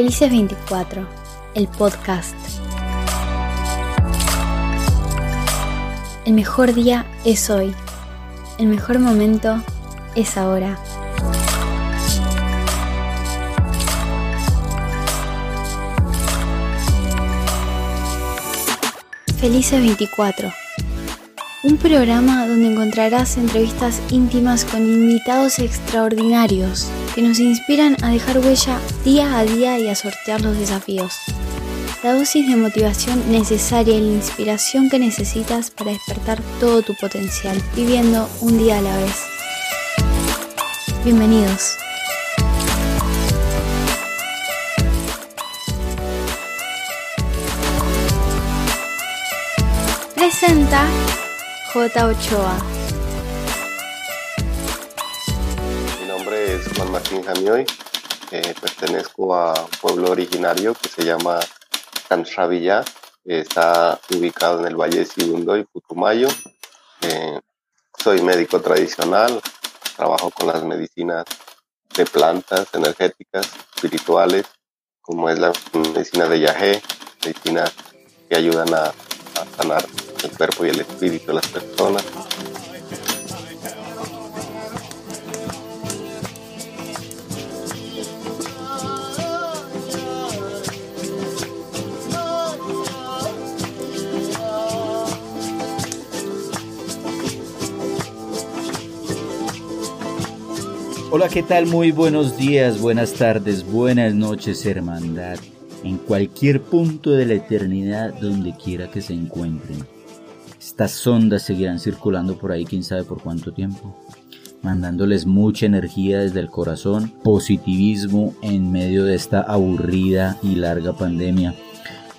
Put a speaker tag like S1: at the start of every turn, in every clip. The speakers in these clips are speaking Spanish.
S1: Felices 24, el podcast. El mejor día es hoy. El mejor momento es ahora. Felices 24. Un programa donde encontrarás entrevistas íntimas con invitados extraordinarios que nos inspiran a dejar huella día a día y a sortear los desafíos. La dosis de motivación necesaria y la inspiración que necesitas para despertar todo tu potencial, viviendo un día a la vez. Bienvenidos. Presenta J. Ochoa.
S2: Nombre es Juan Martín Jamioy. Eh, pertenezco a un pueblo originario que se llama Canravilla. está ubicado en el Valle de Sibundo y Putumayo. Eh, soy médico tradicional. Trabajo con las medicinas de plantas energéticas, espirituales, como es la medicina de yagé, medicinas que ayudan a sanar el cuerpo y el espíritu de las personas.
S3: Hola, ¿qué tal? Muy buenos días, buenas tardes, buenas noches, hermandad. En cualquier punto de la eternidad, donde quiera que se encuentren. Estas ondas seguirán circulando por ahí quién sabe por cuánto tiempo, mandándoles mucha energía desde el corazón, positivismo en medio de esta aburrida y larga pandemia,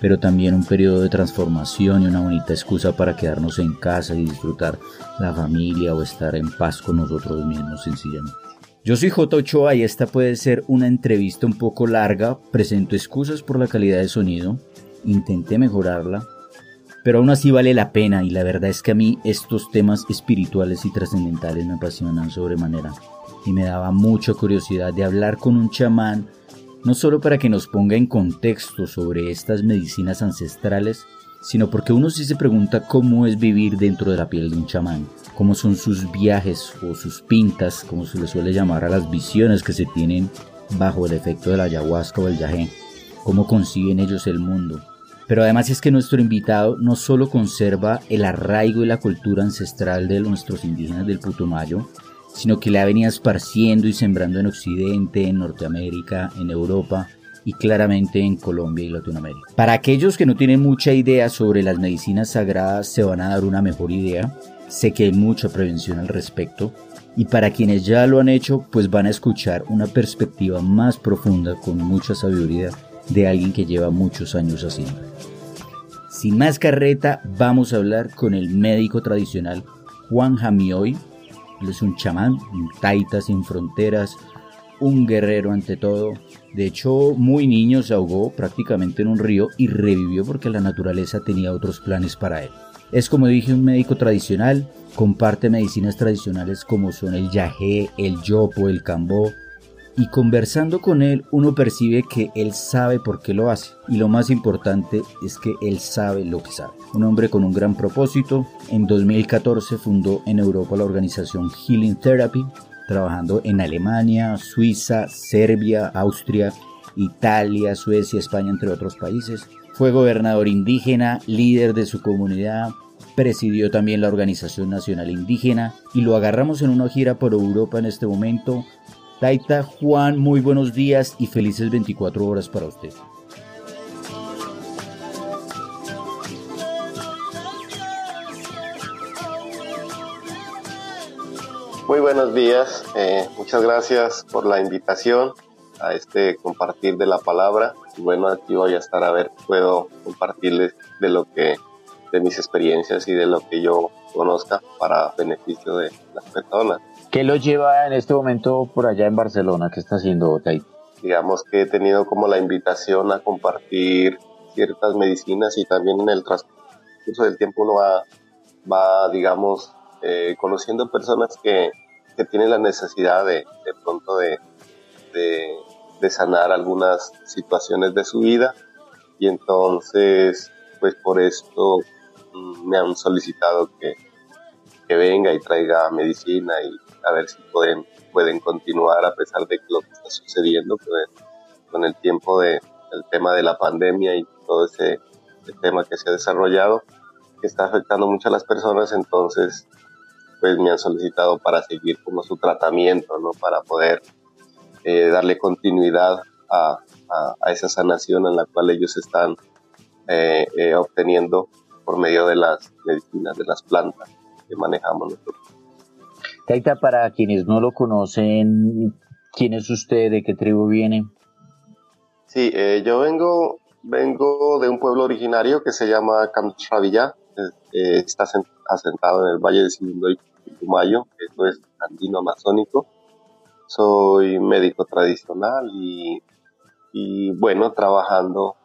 S3: pero también un periodo de transformación y una bonita excusa para quedarnos en casa y disfrutar la familia o estar en paz con nosotros mismos sencillamente. Yo soy J. Ochoa y esta puede ser una entrevista un poco larga, presento excusas por la calidad de sonido, intenté mejorarla, pero aún así vale la pena y la verdad es que a mí estos temas espirituales y trascendentales me apasionan sobremanera y me daba mucha curiosidad de hablar con un chamán no solo para que nos ponga en contexto sobre estas medicinas ancestrales, sino porque uno sí se pregunta cómo es vivir dentro de la piel de un chamán, cómo son sus viajes o sus pintas, como se le suele llamar a las visiones que se tienen bajo el efecto de la ayahuasca o el yagé, cómo conciben ellos el mundo, pero además es que nuestro invitado no solo conserva el arraigo y la cultura ancestral de nuestros indígenas del Putumayo, sino que la venido esparciendo y sembrando en Occidente, en Norteamérica, en Europa y claramente en Colombia y Latinoamérica. Para aquellos que no tienen mucha idea sobre las medicinas sagradas se van a dar una mejor idea. Sé que hay mucha prevención al respecto. Y para quienes ya lo han hecho, pues van a escuchar una perspectiva más profunda con mucha sabiduría de alguien que lleva muchos años haciendo. Sin más carreta, vamos a hablar con el médico tradicional Juan Jamioy. Él es un chamán, un taita sin fronteras, un guerrero ante todo. De hecho, muy niño se ahogó prácticamente en un río y revivió porque la naturaleza tenía otros planes para él. Es como dije un médico tradicional, comparte medicinas tradicionales como son el yagé, el yopo, el cambó, y conversando con él uno percibe que él sabe por qué lo hace y lo más importante es que él sabe lo que sabe. Un hombre con un gran propósito, en 2014 fundó en Europa la organización Healing Therapy, trabajando en Alemania, Suiza, Serbia, Austria, Italia, Suecia, España, entre otros países. Fue gobernador indígena, líder de su comunidad, presidió también la Organización Nacional Indígena y lo agarramos en una gira por Europa en este momento Taita Juan, muy buenos días y felices 24 horas para usted.
S2: Muy buenos días, eh, muchas gracias por la invitación a este compartir de la palabra. Bueno, aquí voy a estar a ver, puedo compartirles de lo que, de mis experiencias y de lo que yo conozca para beneficio de las personas.
S3: ¿Qué lo lleva en este momento por allá en Barcelona? ¿Qué está haciendo Tai?
S2: Digamos que he tenido como la invitación a compartir ciertas medicinas y también en el transcurso del tiempo uno va, va digamos, eh, conociendo personas que, que, tienen la necesidad de, de pronto de, de, de sanar algunas situaciones de su vida. Y entonces pues por esto mm, me han solicitado que, que venga y traiga medicina y a ver si pueden, pueden continuar a pesar de lo que está sucediendo pues, con el tiempo de, el tema de la pandemia y todo ese, tema que se ha desarrollado que está afectando mucho a las personas. Entonces pues me han solicitado para seguir como su tratamiento no para poder eh, darle continuidad a, a, esa sanación en la cual ellos están eh, eh, obteniendo por medio de las medicinas, de las plantas que manejamos nosotros.
S4: Taita, para quienes no lo conocen, ¿quién es usted? ¿De qué tribu viene?
S2: Sí, yo vengo, vengo de un pueblo originario que se llama Camtravilla, está asentado en el Valle de Silindoy, Putumayo, esto es andino amazónico soy médico tradicional y, y bueno, trabajando,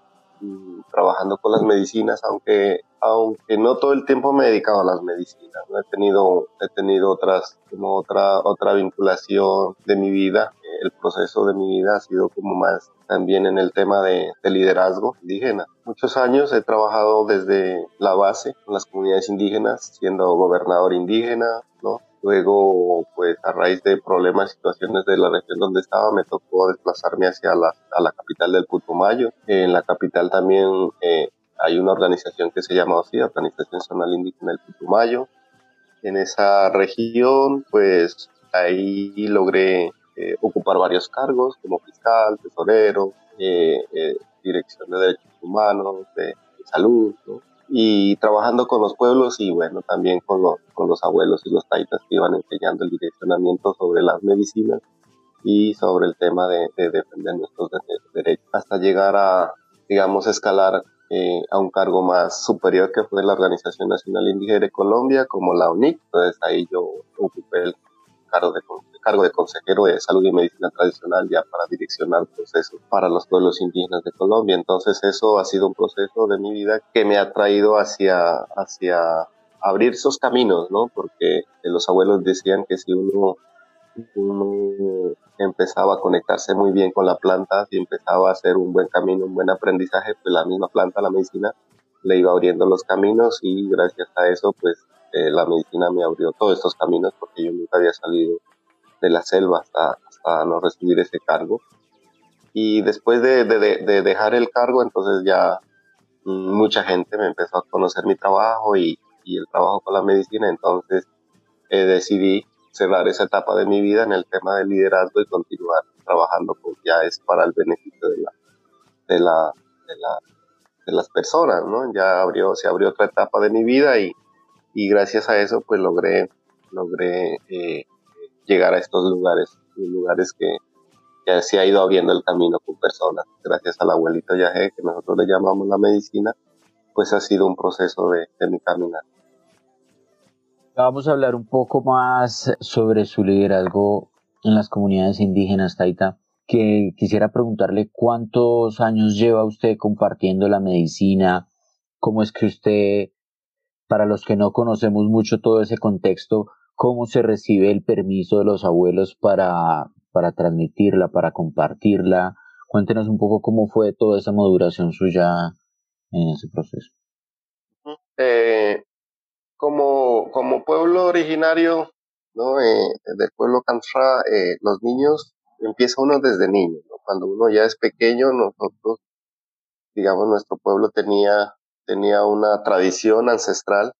S2: mm, trabajando con las medicinas, aunque, aunque no todo el tiempo me he dedicado a las medicinas, he tenido, he tenido otras, como otra, otra vinculación de mi vida, el proceso de mi vida ha sido como más también en el tema de, de, liderazgo indígena. Muchos años he trabajado desde la base con las comunidades indígenas, siendo gobernador indígena, ¿no? Luego, pues a raíz de problemas, situaciones de la región donde estaba, me tocó desplazarme hacia la, a la capital del Putumayo. En la capital también eh, hay una organización que se llama OSI, Organización Zonal Indígena del Putumayo. En esa región, pues ahí logré eh, ocupar varios cargos como fiscal, tesorero, eh, dirección de derechos humanos, de, de salud, ¿no? Y trabajando con los pueblos y bueno, también con los, abuelos y los taitas que iban enseñando el direccionamiento sobre las medicinas y sobre el tema de, defender nuestros derechos, hasta llegar a, digamos, escalar eh, a un cargo más superior que fue la Organización Nacional Indígena de Colombia, como la UNIC. Entonces ahí yo ocupé el cargo de, cargo de consejero de salud y medicina tradicional ya para direccionar procesos para los pueblos indígenas de Colombia. Entonces eso ha sido un proceso de mi vida que me ha traído hacia, hacia abrir esos caminos, ¿no? Porque los abuelos decían que si uno, uno empezaba a conectarse muy bien con la planta, si empezaba a hacer un buen camino, un buen aprendizaje, pues la misma planta, la medicina, le iba abriendo los caminos y gracias a eso, pues eh, la medicina me abrió todos estos caminos porque yo nunca había salido de la selva hasta, hasta no recibir ese cargo. Y después de, de, dejar el cargo, entonces ya mm, mucha gente me empezó a conocer mi trabajo y, y el trabajo con la medicina, entonces eh, decidí cerrar esa etapa de mi vida en el tema del liderazgo y continuar trabajando, pues ya es para el beneficio de de la, de la, de las personas, ¿no? Ya abrió, se abrió otra etapa de mi vida y, y gracias a eso pues logré, logré eh, llegar a estos lugares, lugares que, que, se ha ido abriendo el camino con personas. Gracias al abuelito Yahé, que nosotros le llamamos la medicina, pues ha sido un proceso de, de mi caminar.
S4: Vamos a hablar un poco más sobre su liderazgo en las comunidades indígenas, Taita, que quisiera preguntarle cuántos años lleva usted compartiendo la medicina, cómo es que usted para los que no conocemos mucho todo ese contexto, cómo se recibe el permiso de los abuelos para, para transmitirla, para compartirla. Cuéntenos un poco cómo fue toda esa maduración suya en ese proceso.
S2: Eh, como, como pueblo originario ¿no? Eh, del pueblo Kantra, eh, los niños, empieza uno desde niño. Cuando uno ya es pequeño, nosotros, digamos, nuestro pueblo tenía tenía una tradición ancestral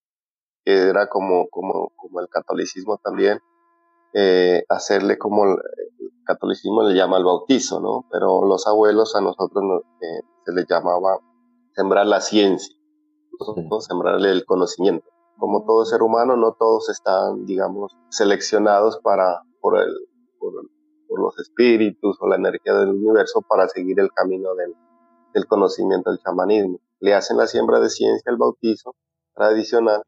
S2: que era como, como, como el catolicismo también, eh, hacerle como el, catolicismo le llama el bautizo, ¿no? Pero los abuelos a nosotros eh, se les llamaba sembrar la ciencia, nosotros sembrarle el conocimiento. Como todo ser humano, no todos están, digamos, seleccionados para, por, el, por, por los espíritus o la energía del universo para seguir el camino del, del conocimiento del chamanismo le hacen la siembra de ciencia, el bautizo tradicional,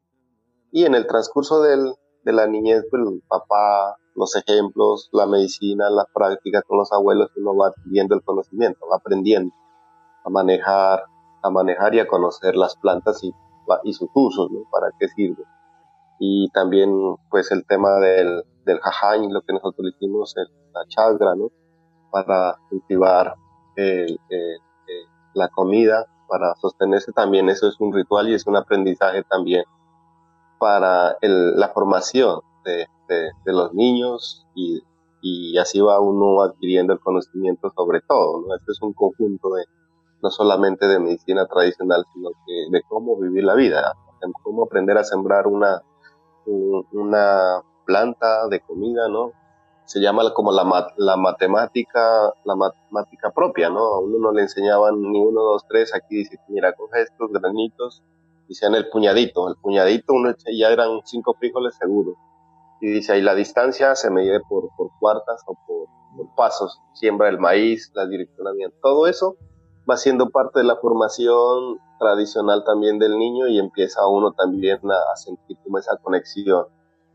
S2: y en el transcurso del, de la niñez, pues el papá, los ejemplos, la medicina, las prácticas con los abuelos, uno va adquiriendo el conocimiento, va aprendiendo a manejar, a manejar y a conocer las plantas y, sus usos, ¿no? Para qué sirve. Y también, pues, el tema del, del jajañ, lo que nosotros hicimos, la chagra, ¿no? para cultivar la comida, para sostenerse también. Eso es un ritual y es un aprendizaje también para la formación de, los niños y, así va uno adquiriendo el conocimiento sobre todo. ¿no? Este es un conjunto de no solamente de medicina tradicional, sino que de cómo vivir la vida, cómo aprender a sembrar una, una planta de comida, ¿no? Se llama como la, la matemática, la matemática propia, ¿no? A uno no le enseñaban ni uno, dos, tres, aquí dice, mira, coge estos granitos, sean el puñadito, el puñadito uno ya eran cinco frijoles seguros, y dice ahí la distancia se mide por, por cuartas o por, pasos, siembra el maíz, la direccionamiento, todo eso va siendo parte de la formación tradicional también del niño y empieza uno también a, sentir como esa conexión.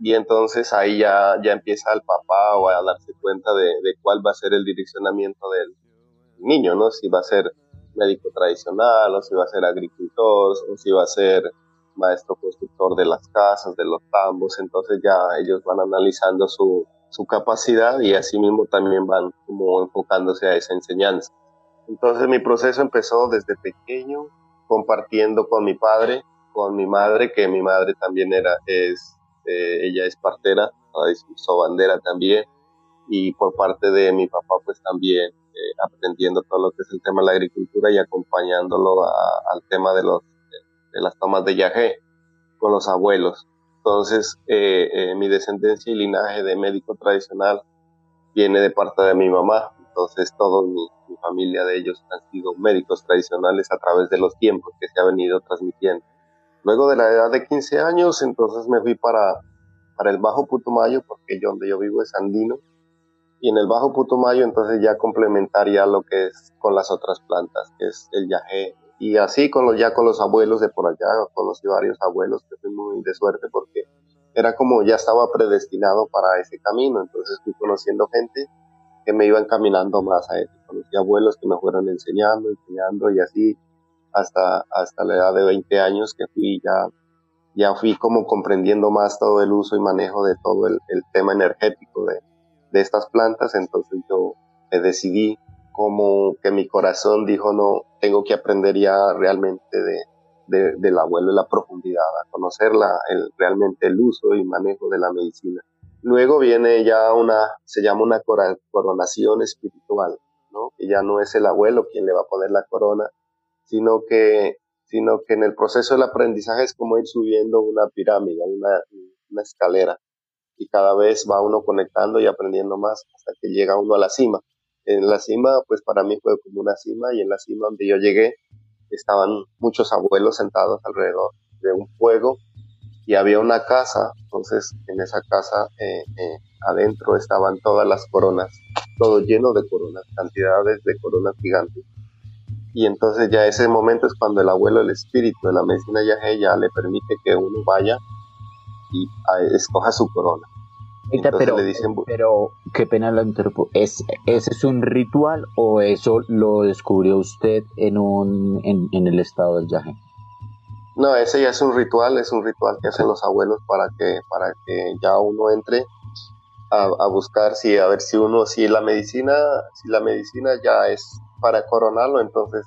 S2: Y entonces ahí ya, ya empieza el papá a darse cuenta de, cuál va a ser el direccionamiento del niño, ¿no? Si va a ser médico tradicional o si va a ser agricultor o si va a ser maestro constructor de las casas, de los tambos, entonces ya ellos van analizando su, su capacidad y así mismo también van como enfocándose a esa enseñanza. Entonces mi proceso empezó desde pequeño, compartiendo con mi padre, con mi madre, que mi madre también era, es, eh, ella es partera, hizo bandera también, y por parte de mi papá pues también eh, aprendiendo todo lo que es el tema de la agricultura y acompañándolo al tema de, las tomas de yagé con los abuelos. Entonces eh, mi descendencia y linaje de médico tradicional viene de parte de mi mamá, entonces toda mi, familia de ellos han sido médicos tradicionales a través de los tiempos que se ha venido transmitiendo. Luego de la edad de 15 años, entonces me fui para, para el Bajo Putumayo, porque yo donde yo vivo es andino, y en el Bajo Putumayo entonces ya complementaría lo que es con las otras plantas, que es el yagé, y así con los, ya con los abuelos de por allá, conocí varios abuelos que fui muy de suerte porque era como ya estaba predestinado para ese camino, entonces fui conociendo gente que me iban caminando más a eso. Conocí abuelos que me fueron enseñando, enseñando y así hasta, hasta la edad de 20 años que fui ya, ya fui como comprendiendo más todo el uso y manejo de todo el, tema energético de, de, estas plantas. Entonces yo me decidí como que mi corazón dijo, no, tengo que aprender ya realmente de, de del abuelo la profundidad, a conocer la, el, realmente el uso y manejo de la medicina. Luego viene ya una, se llama una coronación espiritual, ¿no? Que ya no es el abuelo quien le va a poner la corona, sino que, sino que en el proceso del aprendizaje es como ir subiendo una pirámide, una, escalera, y cada vez va uno conectando y aprendiendo más hasta que llega uno a la cima. En la cima, pues para mí fue como una cima, y en la cima donde yo llegué estaban muchos abuelos sentados alrededor de un fuego y había una casa, entonces en esa casa eh, eh, adentro estaban todas las coronas, todo lleno de coronas, cantidades de coronas gigantes. Y entonces ya ese momento es cuando el abuelo, el espíritu de la medicina yaje ya le permite que uno vaya y escoja su corona.
S4: pero, le dicen, pero qué pena lo interrumpo. ¿Es, ¿Ese es un ritual o eso lo descubrió usted en, un, en, en el estado del yaje?
S2: No, ese ya es un ritual, es un ritual que hacen los abuelos para que, para que ya uno entre a, buscar si, a ver si uno, si la medicina, si la medicina ya es para coronarlo, entonces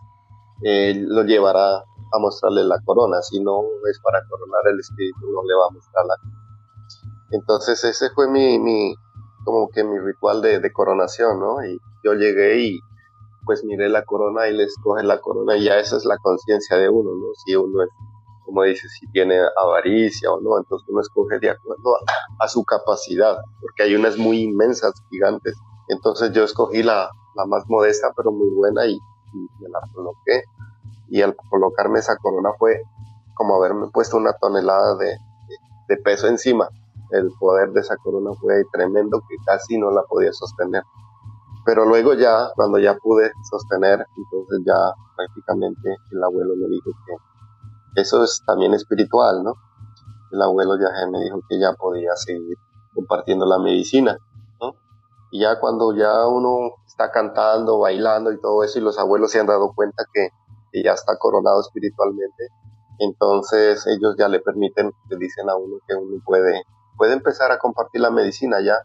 S2: eh, lo llevará a mostrarle la corona, si no es para coronar el espíritu, no le va a mostrar la Entonces ese fue mi, mi como que mi ritual de, coronación, ¿no? Y yo llegué y pues miré la corona y les coge la corona y ya esa es la conciencia de uno, ¿no? Si uno es como dice, si tiene avaricia o no, entonces uno escoge de acuerdo a, su capacidad, porque hay unas muy inmensas, gigantes. Entonces yo escogí la, la más modesta, pero muy buena y, me la coloqué. Y al colocarme esa corona fue como haberme puesto una tonelada de, de, peso encima. El poder de esa corona fue tremendo que casi no la podía sostener. Pero luego ya, cuando ya pude sostener, entonces ya prácticamente el abuelo me dijo que eso es también espiritual, ¿no? El abuelo ya me dijo que ya podía seguir compartiendo la medicina. Y ya cuando ya uno está cantando, bailando y todo eso, y los abuelos se han dado cuenta que, ya está coronado espiritualmente, entonces ellos ya le permiten, le dicen a uno que uno puede, puede empezar a compartir la medicina ya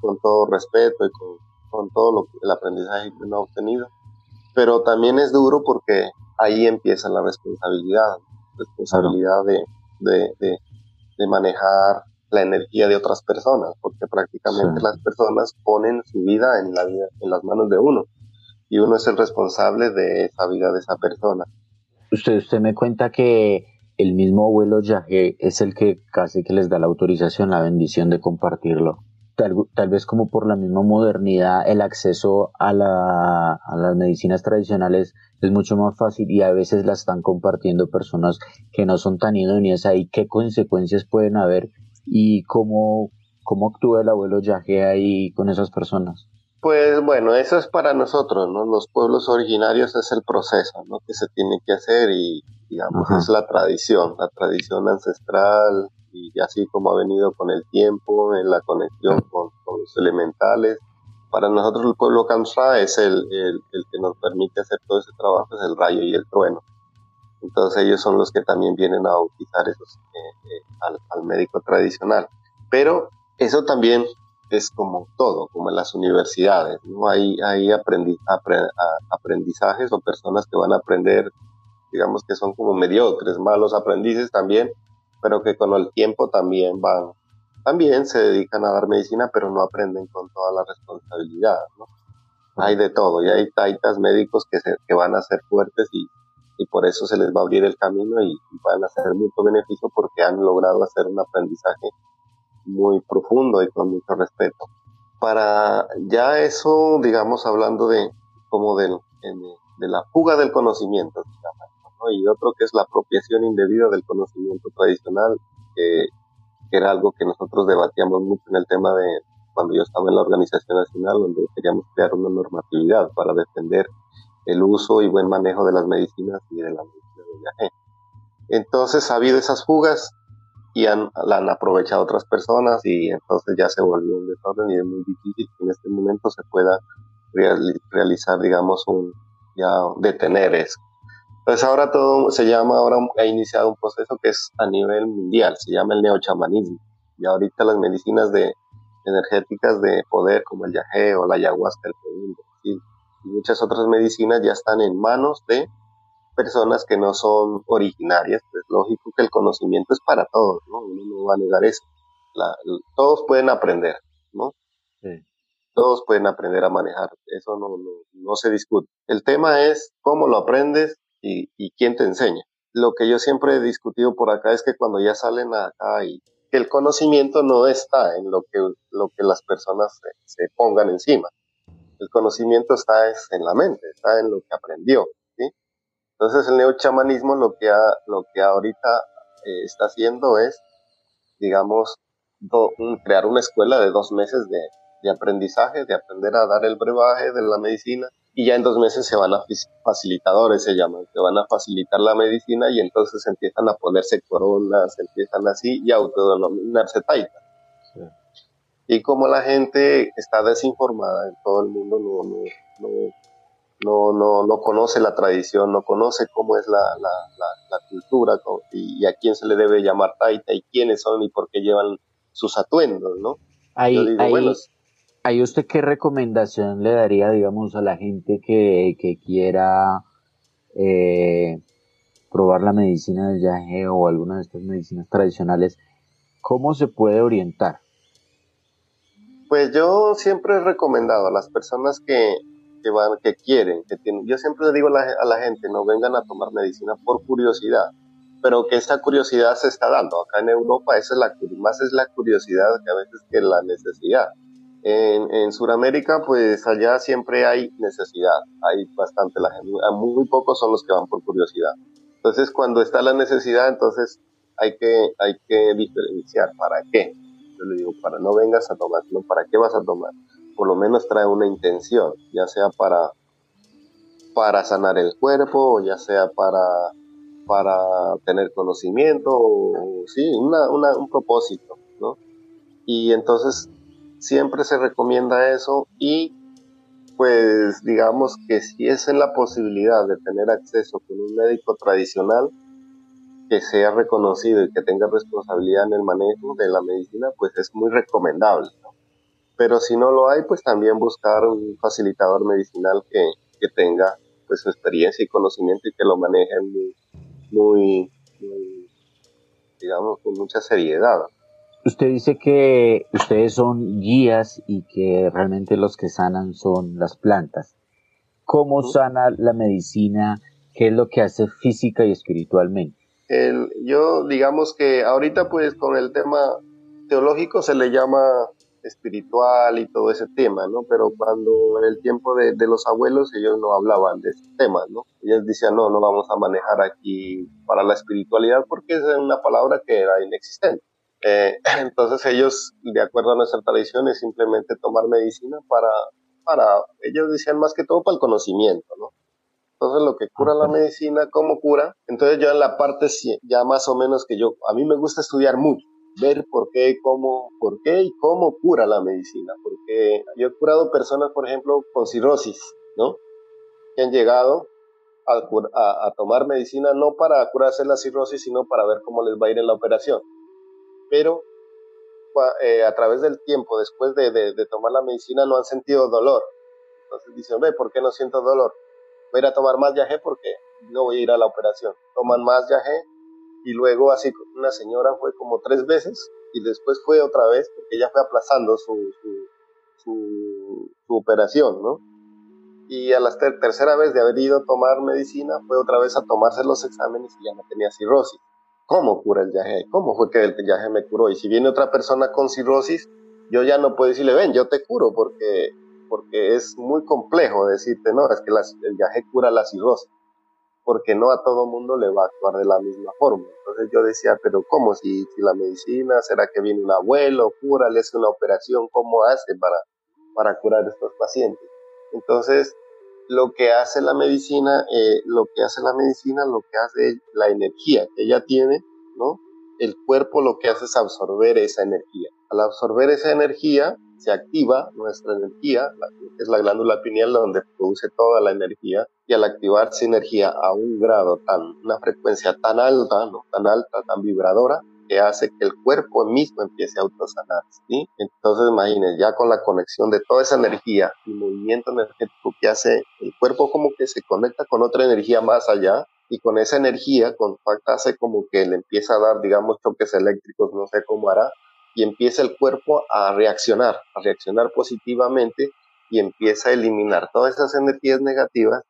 S2: con todo respeto y con, con todo lo, el aprendizaje que uno ha obtenido. Pero también es duro porque ahí empieza la responsabilidad, responsabilidad de, de, de, de manejar la energía de otras personas, porque prácticamente las personas ponen su vida en la vida, en las manos de uno, y uno es el responsable de esa vida de esa persona.
S4: Usted, usted me cuenta que el mismo abuelo Yahé es el que casi que les da la autorización, la bendición de compartirlo. Tal, tal vez como por la misma modernidad, el acceso a, la, a las medicinas tradicionales es mucho más fácil y a veces la están compartiendo personas que no son tan idóneas ahí. ¿Qué consecuencias pueden haber y cómo, cómo actúa el abuelo Yahé ahí con esas personas?
S2: Pues bueno, eso es para nosotros, ¿no? Los pueblos originarios es el proceso, ¿no? Que se tiene que hacer y, digamos, es la tradición, la tradición ancestral y así como ha venido con el tiempo, en la conexión con, los elementales. Para nosotros el pueblo Kamsra es el, el, que nos permite hacer todo ese trabajo, es el rayo y el trueno. Entonces ellos son los que también vienen a bautizar esos, eh, eh, al, médico tradicional. Pero eso también es como todo, como en las universidades, ¿no? Hay, hay aprendizajes o personas que van a aprender, digamos que son como mediocres, malos aprendices también, pero que con el tiempo también van, también se dedican a dar medicina, pero no aprenden con toda la responsabilidad, ¿no? Hay de todo, y hay taitas médicos que, se, que van a ser fuertes y, y por eso se les va a abrir el camino y, van a hacer mucho beneficio porque han logrado hacer un aprendizaje muy profundo y con mucho respeto. Para ya eso, digamos, hablando de como de, de la fuga del conocimiento, y otro que es la apropiación indebida del conocimiento tradicional, que, era algo que nosotros debatíamos mucho en el tema de cuando yo estaba en la organización nacional, donde queríamos crear una normatividad para defender el uso y buen manejo de las medicinas y de la medicina de viaje. Entonces ha habido esas fugas y han, la han aprovechado otras personas y entonces ya se volvió un desorden y es muy difícil que en este momento se pueda realizar, digamos, un, ya detener eso. Entonces ahora todo se llama, ahora ha iniciado un proceso que es a nivel mundial, se llama el neochamanismo. Y ahorita las medicinas de, energéticas de poder como el yagé o la ayahuasca, el y muchas otras medicinas ya están en manos de personas que no son originarias, pues lógico que el conocimiento es para todos, ¿no? Uno no va a negar eso. todos pueden aprender, ¿no? Todos pueden aprender a manejar, eso no, no, no, se discute. El tema es cómo lo aprendes y, y, quién te enseña. Lo que yo siempre he discutido por acá es que cuando ya salen acá y que el conocimiento no está en lo que, lo que las personas se, se pongan encima. El conocimiento está es en la mente, está en lo que aprendió. Entonces el neochamanismo lo que, ha, lo que ahorita eh, está haciendo es, digamos, crear una escuela de dos meses de, de, aprendizaje, de aprender a dar el brebaje de la medicina y ya en dos meses se van a facilitadores, se llaman, se van a facilitar la medicina y entonces empiezan a ponerse coronas, empiezan así y autodenominarse taita. Y como la gente está desinformada en todo el mundo, no, no, no no, no, no conoce la tradición, no conoce cómo es la, la, la, cultura y, a quién se le debe llamar taita y quiénes son y por qué llevan sus atuendos, ¿no?
S4: Ahí, ahí, usted qué recomendación le daría, digamos, a la gente que, que quiera eh, probar la medicina del yaje o alguna de estas medicinas tradicionales? ¿Cómo se puede orientar?
S2: Pues yo siempre he recomendado a las personas que que van, que quieren, que tienen. Yo siempre le digo a la, gente, no vengan a tomar medicina por curiosidad, pero que esa curiosidad se está dando. Acá en Europa esa es la, más es la curiosidad que a veces que la necesidad. En, en Sudamérica, pues allá siempre hay necesidad, hay bastante la gente, muy pocos son los que van por curiosidad. Entonces, cuando está la necesidad, entonces hay que, hay que diferenciar. ¿Para qué? Digo, para no vengas a tomar, sino para qué vas a tomar por lo menos trae una intención, ya sea para, para sanar el cuerpo, ya sea para, para tener conocimiento, o, sí, una, una, un propósito, ¿no? Y entonces siempre se recomienda eso y pues digamos que si es en la posibilidad de tener acceso con un médico tradicional que sea reconocido y que tenga responsabilidad en el manejo de la medicina, pues es muy recomendable. Pero si no lo hay, pues también buscar un facilitador medicinal que, que tenga pues su experiencia y conocimiento y que lo maneje muy, muy, digamos, con mucha seriedad.
S4: Usted dice que ustedes son guías y que realmente los que sanan son las plantas. ¿Cómo sana la medicina? ¿Qué es lo que hace física y espiritualmente?
S2: El, yo digamos que ahorita pues con el tema teológico se le llama espiritual y todo ese tema, ¿no? Pero cuando en el tiempo de, los abuelos ellos no hablaban de ese tema, ¿no? Ellos decían, no, no vamos a manejar aquí para la espiritualidad porque es una palabra que era inexistente. Eh, entonces ellos, de acuerdo a nuestra tradición, es simplemente tomar medicina para, para, ellos decían más que todo para el conocimiento, ¿no? Entonces lo que cura la medicina, ¿cómo cura? Entonces yo en la parte ya más o menos que yo, a mí me gusta estudiar mucho ver por qué, cómo, por qué y cómo cura la medicina. Porque yo he curado personas, por ejemplo, con cirrosis, ¿no? Que han llegado a, a, tomar medicina no para curarse la cirrosis, sino para ver cómo les va a ir en la operación. Pero eh, a través del tiempo, después de, de, tomar la medicina, no han sentido dolor. Entonces dicen, ve, ¿por qué no siento dolor? Voy a tomar más yagé porque no voy a ir a la operación. Toman más yagé y luego así una señora fue como tres veces y después fue otra vez porque ella fue aplazando su, su, operación, ¿no? Y a la tercera vez de haber ido a tomar medicina fue otra vez a tomarse los exámenes y ya no tenía cirrosis. ¿Cómo cura el viaje? ¿Cómo fue que el viaje me curó? Y si viene otra persona con cirrosis, yo ya no puedo decirle, ven, yo te curo, porque, porque es muy complejo decirte, no, es que el viaje cura la cirrosis porque no a todo mundo le va a actuar de la misma forma. Entonces yo decía, pero ¿cómo? Si, la medicina, ¿será que viene un abuelo, cura, le hace una operación? ¿Cómo hace para, para curar estos pacientes? Entonces, lo que hace la medicina, eh, lo que hace la medicina, lo que hace la energía que ella tiene, ¿no? El cuerpo lo que hace es absorber esa energía. Al absorber esa energía, se activa nuestra energía, es la glándula pineal donde produce toda la energía, y al activarse energía a un grado tan, una frecuencia tan alta, ¿no? tan alta, tan vibradora, que hace que el cuerpo mismo empiece a autosanarse, ¿sí? Entonces imagínense, ya con la conexión de toda esa energía y movimiento energético que hace el cuerpo como que se conecta con otra energía más allá y con esa energía contacta hace como que le empieza a dar, digamos, choques eléctricos, no sé cómo hará, y empieza el cuerpo a reaccionar, a reaccionar positivamente y empieza a eliminar todas esas energías negativas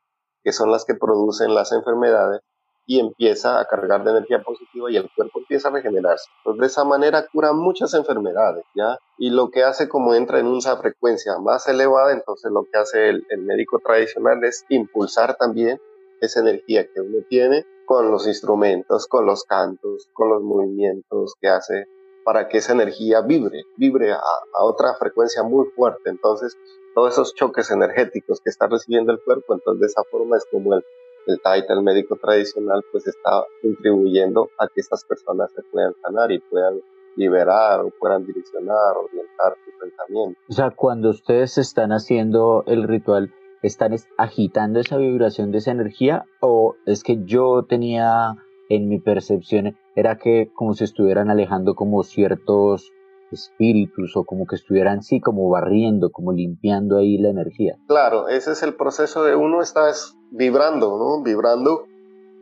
S2: que son las que producen las enfermedades y empieza a cargar de energía positiva y el cuerpo empieza a regenerarse. Entonces, de esa manera cura muchas enfermedades, ¿ya? Y lo que hace como entra en una frecuencia más elevada, entonces lo que hace el, el médico tradicional es impulsar también esa energía que uno tiene con los instrumentos, con los cantos, con los movimientos que hace para que esa energía vibre, vibre a, otra frecuencia muy fuerte. Entonces, todos esos choques energéticos que está recibiendo el cuerpo, entonces de esa forma es como el, el Taita, el médico tradicional, pues está contribuyendo a que estas personas se puedan sanar y puedan liberar o puedan direccionar, orientar su pensamiento.
S4: O sea, cuando ustedes están haciendo el ritual, ¿están agitando esa vibración de esa energía o es que yo tenía en mi percepción era que como se estuvieran alejando como ciertos espíritus o como que estuvieran sí como barriendo, como limpiando ahí la energía.
S2: Claro, ese es el proceso de uno está vibrando, ¿no? Vibrando,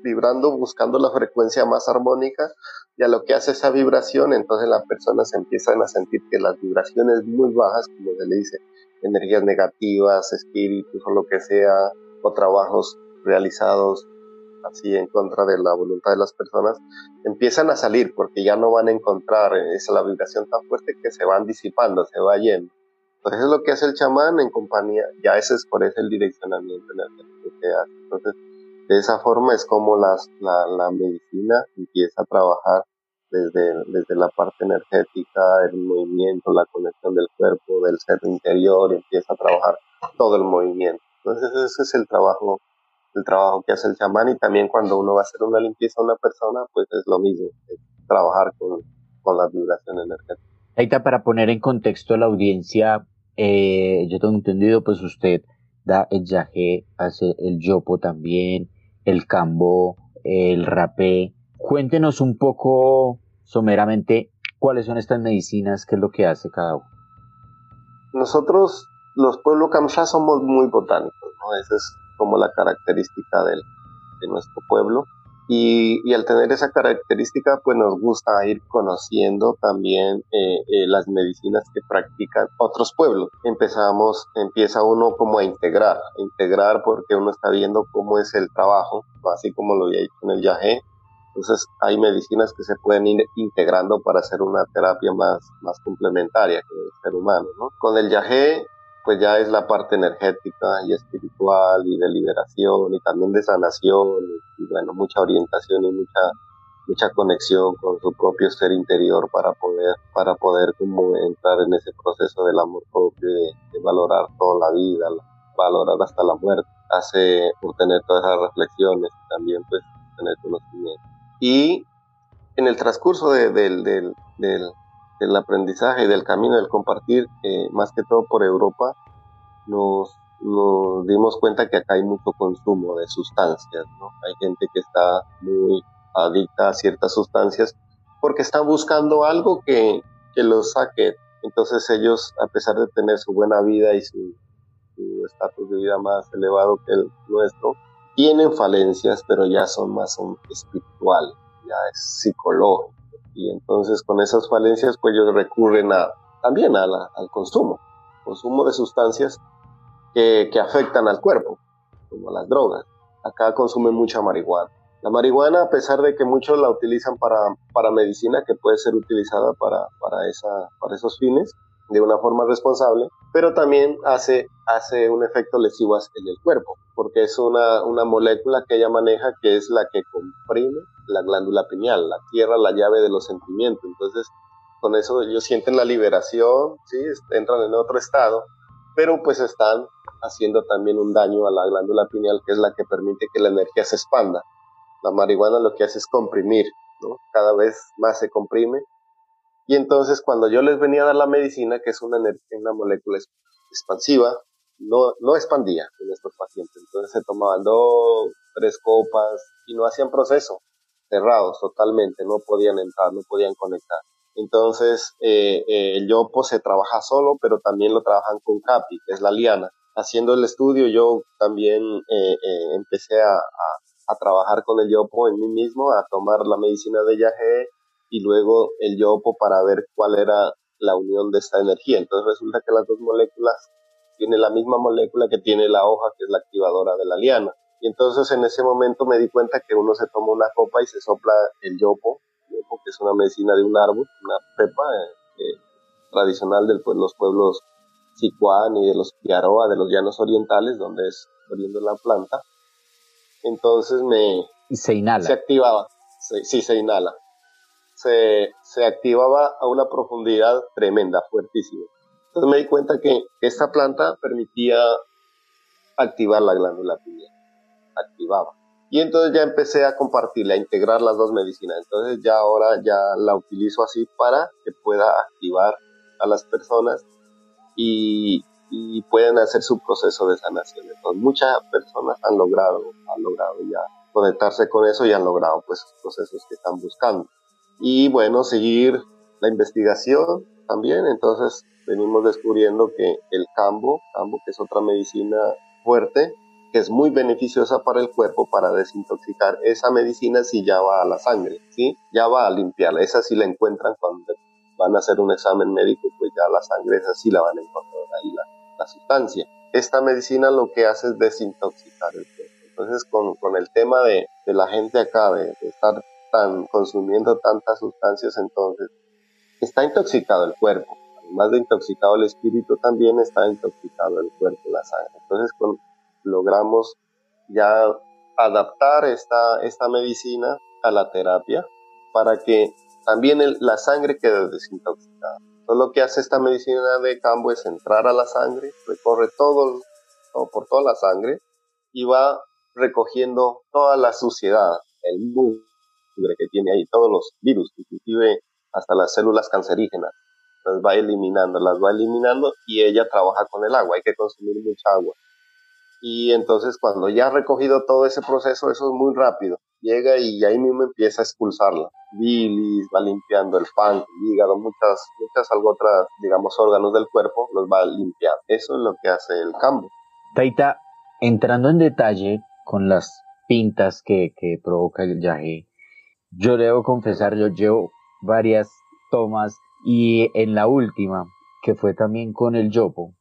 S2: vibrando, buscando la frecuencia más armónica y a lo que hace esa vibración, entonces las personas empiezan a sentir que las vibraciones muy bajas, como se le dice, energías negativas, espíritus o lo que sea, o trabajos realizados así en contra de la voluntad de las personas, empiezan a salir porque ya no van a encontrar esa la vibración tan fuerte que se van disipando, se va yendo. Entonces es lo que hace el chamán en compañía, ya ese es por eso el direccionamiento energético que hace. Entonces, de esa forma es como la, la medicina empieza a trabajar desde, desde la parte energética, el movimiento, la conexión del cuerpo, del ser interior, empieza a trabajar todo el movimiento. Entonces ese es el trabajo el trabajo que hace el chamán y también cuando uno va a hacer una limpieza a una persona, pues es lo mismo, trabajar con, con la vibración energética.
S4: Ahorita para poner en contexto a la audiencia, eh, yo tengo entendido, pues usted da el yagé, hace el yopo también, el cambo, el rapé. Cuéntenos un poco someramente cuáles son estas medicinas, qué es lo que hace cada uno.
S2: nosotros, los pueblos Kamsha, somos muy botánicos. Esa es como la característica del, de nuestro pueblo. Y, al tener esa característica, pues nos gusta ir conociendo también eh, eh, las medicinas que practican otros pueblos. Empezamos, empieza uno como a integrar, a integrar porque uno está viendo cómo es el trabajo, así como lo había dicho en el yagé. Entonces hay medicinas que se pueden ir integrando para hacer una terapia más, más complementaria que el ser humano. ¿no? Con el yagé pues ya es la parte energética y espiritual y de liberación y también de sanación y, bueno, mucha orientación y mucha mucha conexión con su propio ser interior para poder para poder como entrar en ese proceso del amor propio de, valorar toda la vida valorar hasta la muerte hace por tener todas esas reflexiones y también pues tener conocimiento y en el transcurso de, del, del, del aprendizaje y del camino del compartir, eh, más que todo por Europa, nos, nos dimos cuenta que acá hay mucho consumo de sustancias, ¿no? Hay gente que está muy adicta a ciertas sustancias porque están buscando algo que, que los saque. Entonces ellos, a pesar de tener su buena vida y su estatus de vida más elevado que el nuestro, tienen falencias, pero ya son más son espirituales, ya es psicológico y entonces con esas falencias pues ellos recurren a, también a al consumo, consumo de sustancias que, que afectan al cuerpo, como las drogas. Acá consumen mucha marihuana. La marihuana, a pesar de que muchos la utilizan para, para medicina, que puede ser utilizada para, para, esa, para esos fines, de una forma responsable, pero también hace, hace un efecto lesivo en el cuerpo, porque es una, una molécula que ella maneja que es la que comprime la glándula pineal, la tierra, la llave de los sentimientos. Entonces, con eso ellos sienten la liberación, ¿sí? entran en otro estado, pero pues están haciendo también un daño a la glándula pineal, que es la que permite que la energía se expanda. La marihuana lo que hace es comprimir, ¿no? Cada vez más se comprime. Y entonces cuando yo les venía a dar la medicina, que es una, una molécula expansiva, no, no expandía en estos pacientes. Entonces se tomaban dos, tres copas y no hacían proceso cerrados totalmente, no podían entrar, no podían conectar. Entonces, eh, eh, el yopo se trabaja solo, pero también lo trabajan con CAPI, que es la liana. Haciendo el estudio, yo también eh, empecé a, a, trabajar con el yopo en mí mismo, a tomar la medicina de yagé y luego el yopo para ver cuál era la unión de esta energía. Entonces resulta que las dos moléculas tienen la misma molécula que tiene la hoja, que es la activadora de la liana. Y entonces en ese momento me di cuenta que uno se toma una copa y se sopla el yopo, yopo que es una medicina de un árbol, una pepa eh, eh, tradicional de pues, los pueblos Sicuán y de los Piaroa, de los llanos orientales, donde es oriendo la planta. Entonces me...
S4: Y se inhala.
S2: Se activaba, sí, se inhala. Se, se activaba a una profundidad tremenda, fuertísima. Entonces me di cuenta que esta planta permitía activar la glándula pineal activaba. Y entonces ya empecé a compartirla, a integrar las dos medicinas. Entonces ya ahora ya la utilizo así para que pueda activar a las personas y, y puedan hacer su proceso de sanación. Entonces muchas personas han logrado, han logrado ya conectarse con eso y han logrado pues procesos que están buscando. Y bueno, seguir la investigación también. Entonces venimos descubriendo que el cambo, cambo que es otra medicina fuerte, que es muy beneficiosa para el cuerpo para desintoxicar. Esa medicina si ya va a la sangre, ¿sí? Ya va a limpiarla. Esa sí la encuentran cuando van a hacer un examen médico, pues ya la sangre esa sí la van a encontrar ahí la, sustancia. Esta medicina lo que hace es desintoxicar el cuerpo. Entonces con, con el tema de, de, la gente acá, de, estar tan consumiendo tantas sustancias, entonces está intoxicado el cuerpo. Además de intoxicado el espíritu, también está intoxicado el cuerpo, la sangre. Entonces con logramos ya adaptar esta, esta medicina a la terapia para que también la sangre quede desintoxicada. Todo lo que hace esta medicina de campo es entrar a la sangre, recorre todo, por toda la sangre y va recogiendo toda la suciedad, el que tiene ahí, todos los virus, inclusive hasta las células cancerígenas. Las va eliminando, las va eliminando y ella trabaja con el agua. Hay que consumir mucha agua y entonces cuando ya ha recogido todo ese proceso, eso es muy rápido. Llega y ahí mismo empieza a expulsarla. bilis, va limpiando el páncreas, el hígado, muchas, muchas algo otras, digamos, órganos del cuerpo, los va limpiando. Eso es lo que hace el cambo.
S4: Taita, entrando en detalle con las pintas que, que provoca el yaje, yo debo confesar, yo llevo varias tomas y en la última, que fue también con el yopo,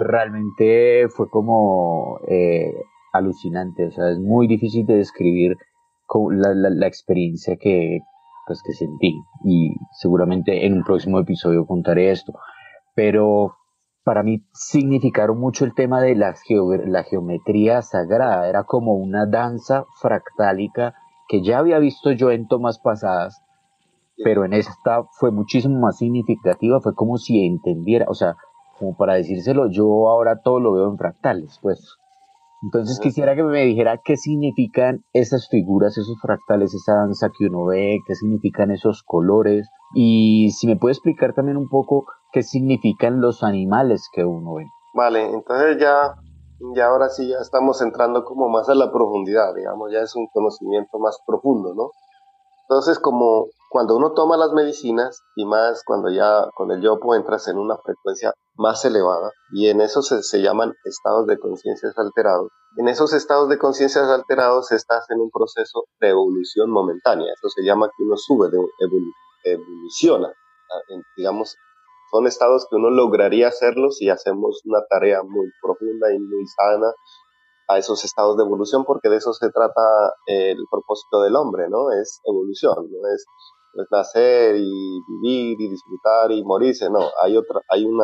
S4: realmente fue como eh, alucinante, o sea, es muy difícil de describir la, la, experiencia que, pues, que sentí. Y seguramente en un próximo episodio contaré esto, pero para mí significaron mucho el tema de la, la geometría sagrada, era como una danza fractálica que ya había visto yo en tomas pasadas, pero en esta fue muchísimo más significativa, fue como si entendiera, o sea, como para decírselo, yo ahora todo lo veo en fractales, pues. Entonces quisiera que me dijera qué significan esas figuras, esos fractales, esa danza que uno ve, qué significan esos colores y si me puede explicar también un poco qué significan los animales que uno ve.
S2: Vale, entonces ya, ya ahora sí ya estamos entrando como más a la profundidad, digamos, ya es un conocimiento más profundo, ¿no? Entonces como cuando uno toma las medicinas y más cuando ya con el yopo entras en una frecuencia más elevada y en eso se, se llaman estados de conciencia alterados. En esos estados de conciencia alterados estás en un proceso de evolución momentánea. Eso se llama que uno sube, de evoluciona. Ah, digamos, son estados que uno lograría hacerlos si hacemos una tarea muy profunda y muy sana a esos estados de evolución, porque de eso se trata el propósito del hombre, ¿no? Es evolución, no es es nacer y vivir y disfrutar y morirse, no, hay, otra, hay un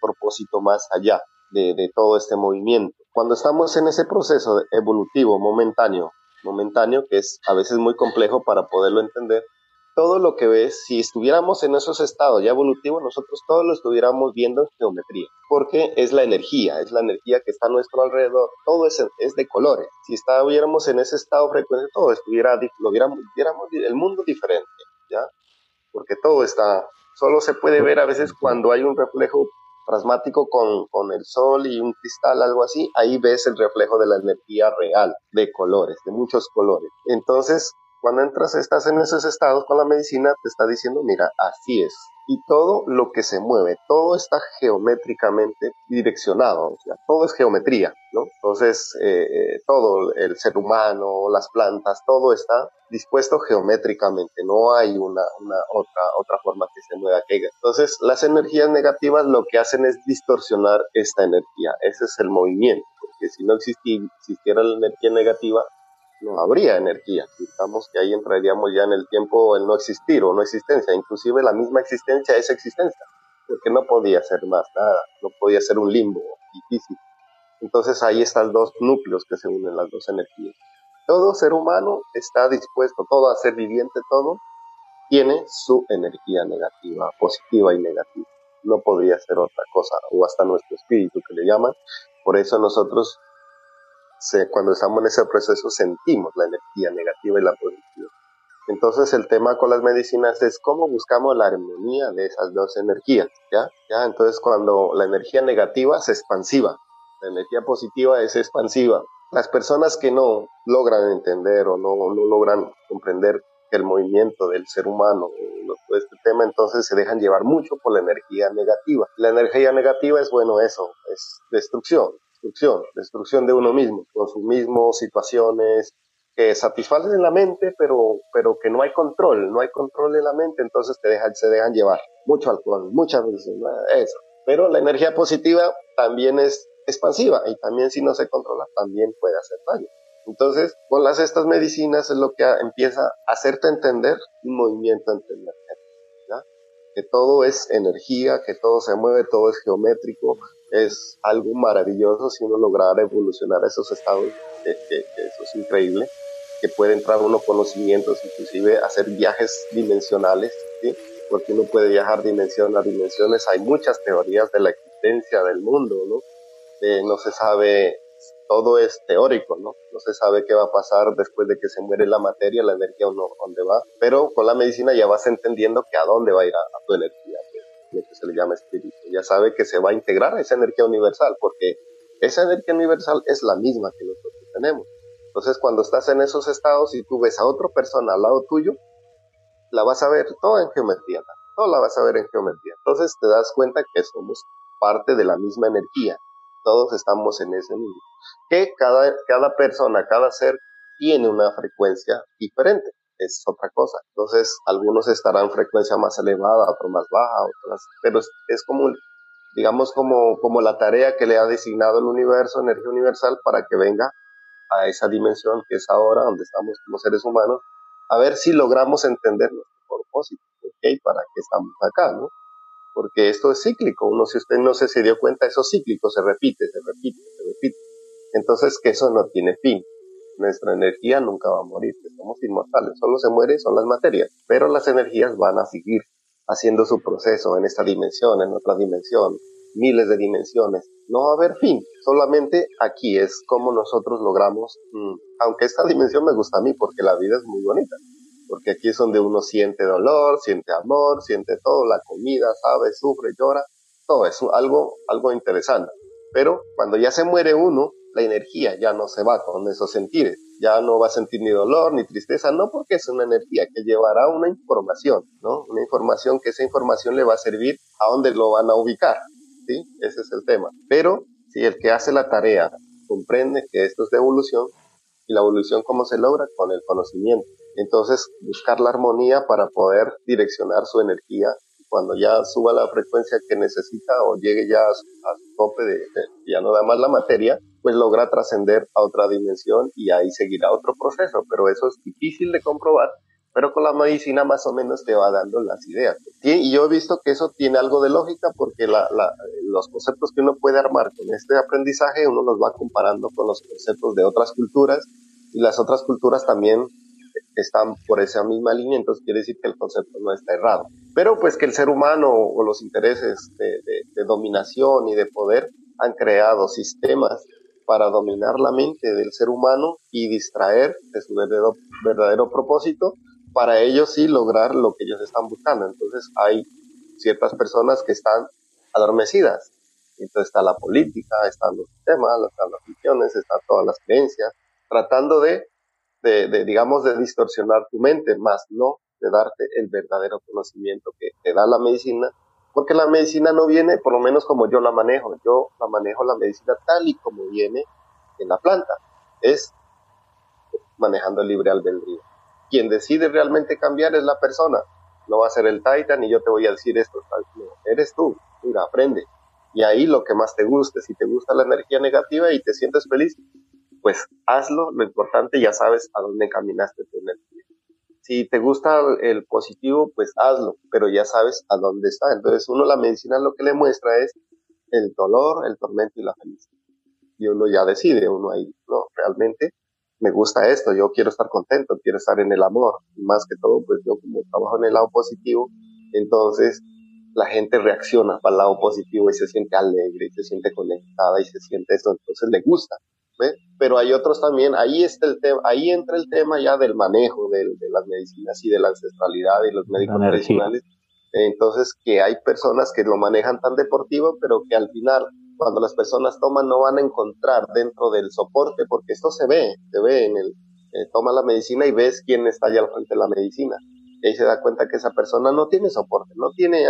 S2: propósito más allá de, de, todo este movimiento. Cuando estamos en ese proceso evolutivo momentáneo, momentáneo, que es a veces muy complejo para poderlo entender, todo lo que ves, si estuviéramos en esos estados ya evolutivos, nosotros todo lo estuviéramos viendo en geometría, porque es la energía, es la energía que está a nuestro alrededor, todo es, es de colores. Si estuviéramos en ese estado frecuente, todo estuviera, lo viéramos, viéramos el mundo diferente. Porque todo está, solo se puede ver a veces cuando hay un reflejo plasmático con, con, el sol y un cristal, algo así, ahí ves el reflejo de la energía real, de colores, de muchos colores. Entonces, cuando entras, estás en esos estados con la medicina, te está diciendo, mira, así es. Y todo lo que se mueve, todo está geométricamente direccionado, o sea, todo es geometría, ¿no? Entonces, eh, eh, todo, el ser humano, las plantas, todo está dispuesto geométricamente, no hay una, una otra, otra forma que se mueva que Entonces, las energías negativas lo que hacen es distorsionar esta energía, ese es el movimiento, porque si no existiera la energía negativa, no habría energía. Digamos que ahí entraríamos ya en el tiempo el no existir o no existencia. Inclusive la misma existencia es existencia, porque no podía ser más nada, no podía ser un limbo difícil. Entonces ahí están dos núcleos que se unen, las dos energías. Todo ser humano está dispuesto, todo a ser viviente, todo tiene su energía negativa, positiva y negativa. No podría ser otra cosa, o hasta nuestro espíritu que le llaman. Por eso nosotros cuando estamos en ese proceso sentimos la energía negativa y la positiva. Entonces el tema con las medicinas es cómo buscamos la armonía de esas dos energías, ¿ya? ¿ya? Entonces cuando la energía negativa es expansiva, la energía positiva es expansiva. Las personas que no logran entender o no, no logran comprender el movimiento del ser humano, todo este tema, entonces se dejan llevar mucho por la energía negativa. La energía negativa es, bueno, eso, es destrucción, destrucción, destrucción de uno mismo, con sus mismos situaciones que satisfacen la mente, pero, pero que no hay control, no hay control en la mente, entonces te dejan, se dejan llevar. Mucho alcohol, muchas veces, eso. Pero la energía positiva también es expansiva y también si no se controla, también puede hacer daño. Entonces, con las estas medicinas es lo que empieza a hacerte entender un movimiento entre que todo es energía, que todo se mueve, todo es geométrico, es algo maravilloso si uno lograra evolucionar esos estados, eso es increíble, que puede entrar uno conocimientos, inclusive hacer viajes dimensionales, ¿sí? porque uno puede viajar dimensión a dimensiones, hay muchas teorías de la existencia del mundo, ¿no? Eh, no se sabe, todo es teórico, ¿no? No se sabe qué va a pasar después de que se muere la materia, la energía, o no, dónde va, pero con la medicina ya vas entendiendo que a dónde va a ir a tu energía que se le llama espíritu. Ya sabe que se va a integrar a esa energía universal, porque esa energía universal es la misma que nosotros tenemos. Entonces, cuando estás en esos estados y tú ves a otra persona al lado tuyo, la vas a ver todo en geometría, todo la vas a ver en geometría. Entonces te das cuenta que somos parte de la misma energía, todos estamos en ese mismo. Que cada, cada persona, cada ser tiene una frecuencia diferente, es otra cosa. Entonces, algunos estarán en frecuencia más elevada, otros más baja, otras, pero es, es como, digamos, como, como la tarea que le ha designado el universo, energía universal, para que venga a esa dimensión que es ahora, donde estamos como seres humanos, a ver si logramos entender nuestro propósito, ¿ok? Para que estamos acá, ¿no? Porque esto es cíclico, uno si usted no se, dio cuenta, eso es cíclico, se repite, se repite, se repite. Entonces, que eso no tiene fin. Nuestra energía nunca va a morir, somos inmortales, solo se muere son las materias, pero las energías van a seguir haciendo su proceso en esta dimensión, en otra dimensión, miles de dimensiones. No va a haber fin, solamente aquí es como nosotros logramos, mm, aunque esta dimensión me gusta a mí porque la vida es muy bonita, porque aquí es donde uno siente dolor, siente amor, siente todo, la comida, sabe, sufre, llora, todo eso, algo, algo interesante. Pero cuando ya se muere uno, la energía ya no se va con esos sentires, ya no va a sentir ni dolor ni tristeza, no porque es una energía que llevará una información, ¿no? Una información que esa información le va a servir a dónde lo van a ubicar, ¿sí? Ese es el tema. Pero si el que hace la tarea comprende que esto es de evolución, y la evolución cómo se logra con el conocimiento. Entonces, buscar la armonía para poder direccionar su energía cuando ya suba la frecuencia que necesita o llegue ya a su, tope de, ya no da más la materia, pues logra trascender a otra dimensión y ahí seguirá otro proceso. Pero eso es difícil de comprobar pero con la medicina más o menos te va dando las ideas. Y yo he visto que eso tiene algo de lógica porque los conceptos que uno puede armar con este aprendizaje, uno los va comparando con los conceptos de otras culturas y las otras culturas también están por esa misma línea, entonces quiere decir que el concepto no está errado. Pero pues que el ser humano o los intereses de, dominación y de poder han creado sistemas para dominar la mente del ser humano y distraer de su verdadero, propósito para ellos sí lograr lo que ellos están buscando. Entonces hay ciertas personas que están adormecidas. Entonces está la política, están los sistemas, están las religiones, están todas las creencias, tratando de, de, digamos, de distorsionar tu mente, más no de darte el verdadero conocimiento que te da la medicina, porque la medicina no viene, por lo menos como yo la manejo, yo la manejo la medicina tal y como viene en la planta, es manejando el libre albedrío quien decide realmente cambiar es la persona. No va a ser el Titan y yo te voy a decir esto. Eres tú. Mira, aprende. Y ahí lo que más te guste. Si te gusta la energía negativa y te sientes feliz, pues hazlo. Lo importante ya sabes a dónde caminaste tu energía. Si te gusta el positivo, pues hazlo, pero ya sabes a dónde está. Entonces uno la medicina lo que le muestra es el dolor, el tormento y la felicidad. Y uno ya decide, uno ahí, no, realmente me gusta esto, yo quiero estar contento, quiero estar en el amor. más que todo, pues yo como trabajo en el lado positivo, entonces la gente reacciona para el lado positivo y se siente alegre, y se siente conectada y se siente esto, entonces le gusta. Pero hay otros también, ahí está el tema, ahí entra el tema ya del manejo de, de las medicinas y de la ancestralidad y los médicos tradicionales. Entonces, que hay personas que lo manejan tan deportivo, pero que al final cuando las personas toman no van a encontrar dentro del soporte, porque esto se ve, se ve en el, eh, toma la medicina y ves quién está allá al frente de la medicina. Y ahí se da cuenta que esa persona no tiene soporte, no tiene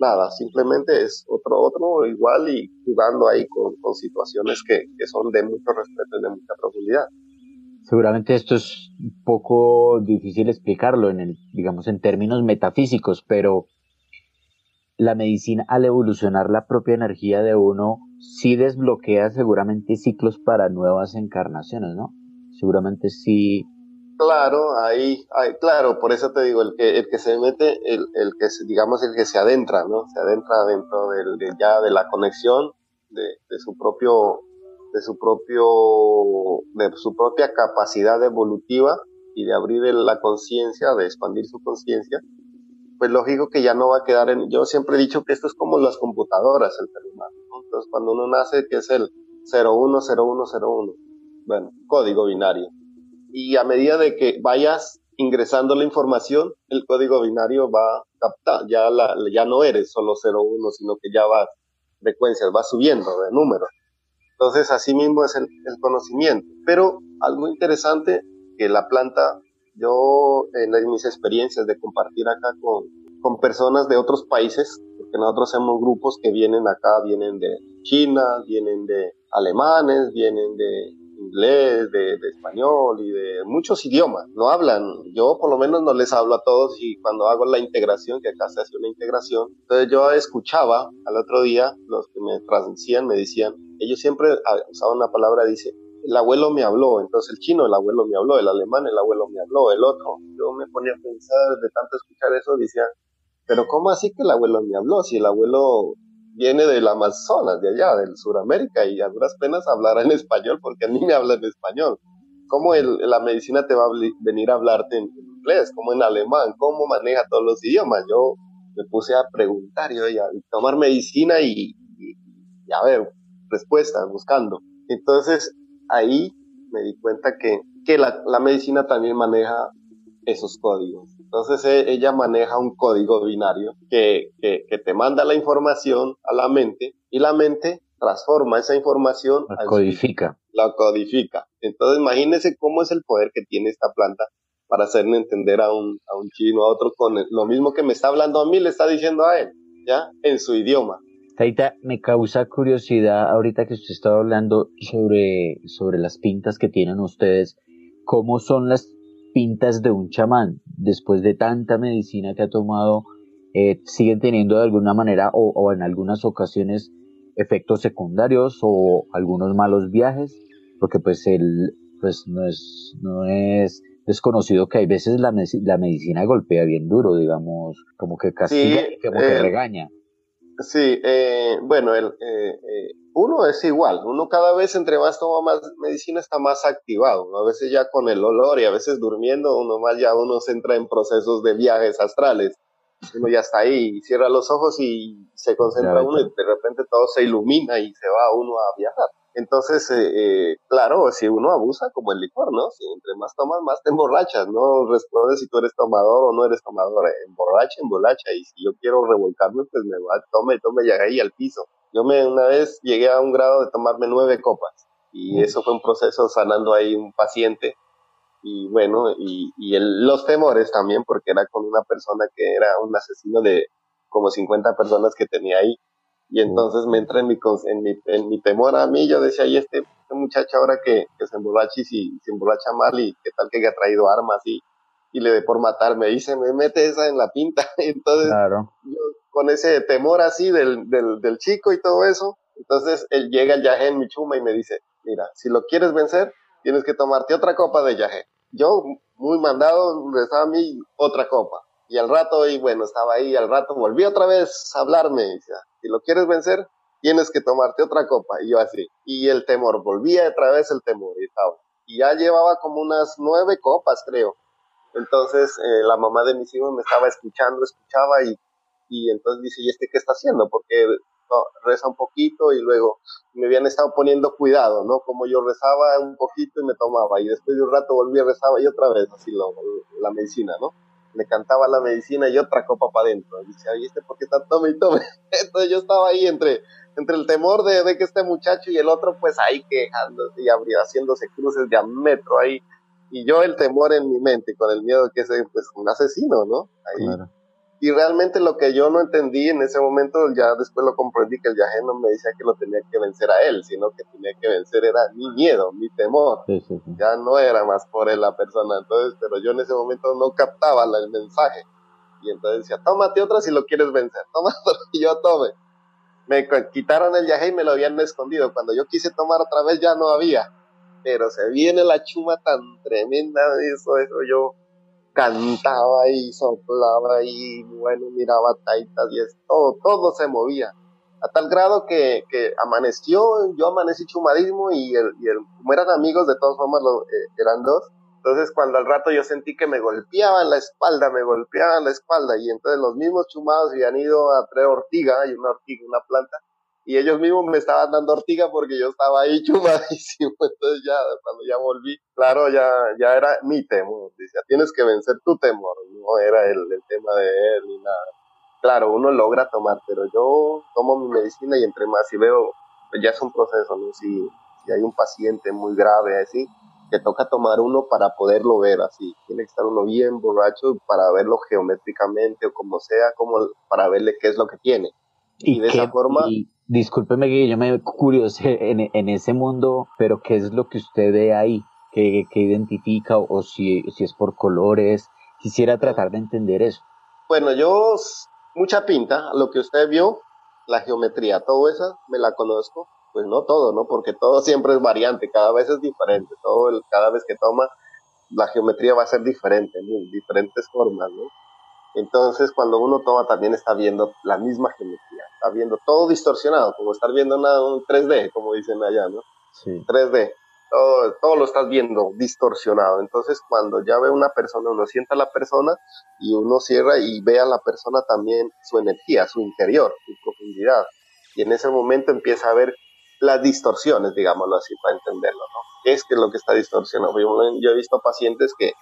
S2: nada, simplemente es otro, otro igual y jugando ahí con, con situaciones que, que son de mucho respeto y de mucha profundidad.
S4: Seguramente esto es un poco difícil explicarlo en el, digamos, en términos metafísicos, pero la medicina al evolucionar la propia energía de uno sí desbloquea seguramente ciclos para nuevas encarnaciones, ¿no? Seguramente sí.
S2: Claro, ahí, claro, por eso te digo, el que, el que se mete, el, el que digamos el que se adentra, ¿no? Se adentra dentro del, de, ya de la conexión de, de su propio, de su propio, de su propia capacidad evolutiva y de abrir la conciencia, de expandir su conciencia, pues lógico que ya no va a quedar en... Yo siempre he dicho que esto es como las computadoras, el ser humano. Entonces, cuando uno nace, que es el 010101, bueno, código binario. Y a medida de que vayas ingresando la información, el código binario va a captar, ya, la, ya no eres solo 01, sino que ya va frecuencias, va subiendo de números. Entonces, así mismo es el, el conocimiento. Pero algo interesante que la planta yo en mis experiencias de compartir acá con, con personas de otros países, porque nosotros somos grupos que vienen acá, vienen de China, vienen de alemanes, vienen de inglés, de, español y de muchos idiomas. No hablan, yo por lo menos no les hablo a todos y cuando hago la integración, que acá se hace una integración, entonces yo escuchaba al otro día, los que me transmían me decían, ellos siempre usaban una palabra, dice, el abuelo me habló, entonces el chino, el abuelo me habló, el alemán, el abuelo me habló, el otro. Yo me ponía a pensar, de tanto escuchar eso, decía, pero ¿cómo así que el abuelo me habló? Si el abuelo viene del Amazonas, de allá, del Suramérica, y a duras penas hablará en español, porque a mí me habla en español. ¿Cómo el, la medicina te va a venir a hablarte en inglés? ¿Cómo en alemán? ¿Cómo maneja todos los idiomas? Yo me puse a preguntar y, a tomar medicina y, a ver, respuestas, buscando. Entonces, ahí me di cuenta que, que la medicina también maneja esos códigos. Entonces e, ella maneja un código binario que, que, que, te manda la información a la mente y la mente transforma esa información.
S4: La codifica.
S2: La codifica. Entonces imagínese cómo es el poder que tiene esta planta para hacerme entender a un, a un chino, a otro con lo mismo que me está hablando a mí, le está diciendo a él, ¿ya? En su idioma.
S4: Taita, me causa curiosidad ahorita que usted estaba hablando sobre, sobre las pintas que tienen ustedes, cómo son las pintas de un chamán, después de tanta medicina que ha tomado, eh, siguen teniendo de alguna manera o, en algunas ocasiones efectos secundarios o algunos malos viajes, porque pues el, pues no es, no es desconocido que hay veces la, la medicina golpea bien duro, digamos, como que castiga y como que eh, regaña.
S2: Sí, eh, bueno, el, uno es igual, uno cada vez entre más toma más medicina está más activado, a veces ya con el olor y a veces durmiendo, uno más ya uno se entra en procesos de viajes astrales, uno ya está ahí, cierra los ojos y se concentra uno y de repente todo se ilumina y se va uno a viajar. Entonces, eh, eh, claro, si uno abusa como el licor, ¿no? Si entre más tomas, más te emborrachas, no responde si tú eres tomador o no eres tomador, emborracha, emborracha, y si yo quiero revolcarme, pues me va, tome, tome, ya ahí al piso. Yo me una vez llegué a un grado de tomarme nueve copas y eso fue un proceso sanando ahí un paciente. Y bueno, y, y el, los temores también porque era con una persona que era un asesino de como 50 personas que tenía ahí. Y entonces me entra en mi, en mi, en mi temor a mí, yo decía, y este, este muchacho ahora que, que se emborracha y si, se emborracha mal y qué tal que ha traído armas y, y le dé por matarme y se me mete esa en la pinta. entonces, claro. yo con ese temor así del, del, chico y todo eso. Entonces él llega el yaje en mi chuma y me dice, mira, si lo quieres vencer, tienes que tomarte otra copa de yaje. Yo, muy mandado, estaba a mí otra copa. Y al rato, y bueno, estaba ahí, al rato volví otra vez a hablarme. Y decía, si lo quieres vencer, tienes que tomarte otra copa. Y yo así. Y el temor, volvía otra vez el temor. Y estaba. Y ya llevaba como unas nueve copas, creo. Entonces, eh, la mamá de mis hijos me estaba escuchando, escuchaba y y entonces dice, ¿y este qué está haciendo? Porque reza un poquito y luego me habían estado poniendo cuidado, ¿no? Como yo rezaba un poquito y me tomaba y después de un rato volví a rezaba y otra vez, así la medicina, ¿no? Le cantaba la medicina y otra copa para adentro. Dice, ¿y este por qué está tome y tome? Entonces yo estaba ahí entre, entre el temor de, de que este muchacho y el otro pues ahí quejándose y haciéndose cruces de a metro ahí. Y yo el temor en mi mente, con el miedo que ese pues un asesino, ¿no? Ahí. Claro y realmente lo que yo no entendí en ese momento, ya después lo comprendí que el viaje no me decía que lo tenía que vencer a él, sino que tenía que vencer era mi miedo, mi temor. Ya no era más por él la persona. Entonces, pero yo en ese momento no captaba el mensaje. Y entonces decía, tómate otra si lo quieres vencer. Toma y yo tome. Me quitaron el viaje y me lo habían escondido. Cuando yo quise tomar otra vez ya no había. Pero se viene la chuma tan tremenda, eso, eso yo cantaba y soplaba y bueno, miraba taitas y todo, todo se movía. A tal grado que, que amaneció, yo amanecí chumadismo y, el, y el, como eran amigos, de todas formas eh, eran dos. Entonces cuando al rato yo sentí que me golpeaban la espalda, me golpeaban la espalda y entonces los mismos chumados habían ido a traer ortiga, hay una ortiga, una planta, y ellos mismos me estaban dando ortiga porque yo estaba ahí chumadísimo. Entonces ya, cuando ya volví, claro, ya, ya era mi temor. Dice, tienes que vencer tu temor. No era el, el tema de él ni nada. Claro, uno logra tomar, pero yo tomo mi medicina y entre más y veo, pues ya es un proceso, ¿no? Si, si hay un paciente muy grave así, que toca tomar uno para poderlo ver así. Tiene que estar uno bien borracho para verlo geométricamente o como sea, como para verle qué es lo que tiene.
S4: Y, de esa forma... discúlpeme que yo me curiosé en, en, ese mundo, pero ¿qué es lo que usted ve ahí? ¿Qué, identifica? O si, si es por colores. Quisiera tratar de entender eso.
S2: Bueno, yo mucha pinta, lo que usted vio, la geometría, todo eso me la conozco, pues no todo, ¿no? Porque todo siempre es variante, cada vez es diferente, todo el, cada vez que toma la geometría va a ser diferente, ¿no? diferentes formas, ¿no? Entonces, cuando uno toma también está viendo la misma geometría, está viendo todo distorsionado, como estar viendo una, un 3D, como dicen allá, ¿no? Sí. 3D todo, todo lo estás viendo distorsionado. Entonces, cuando ya ve una persona, uno sienta a la persona y uno cierra y ve a la persona también su energía, su interior, su profundidad. Y en ese momento empieza a ver las distorsiones, digámoslo así, para entenderlo, ¿no? ¿Qué es, que lo que está distorsionado? Yo, he visto pacientes que,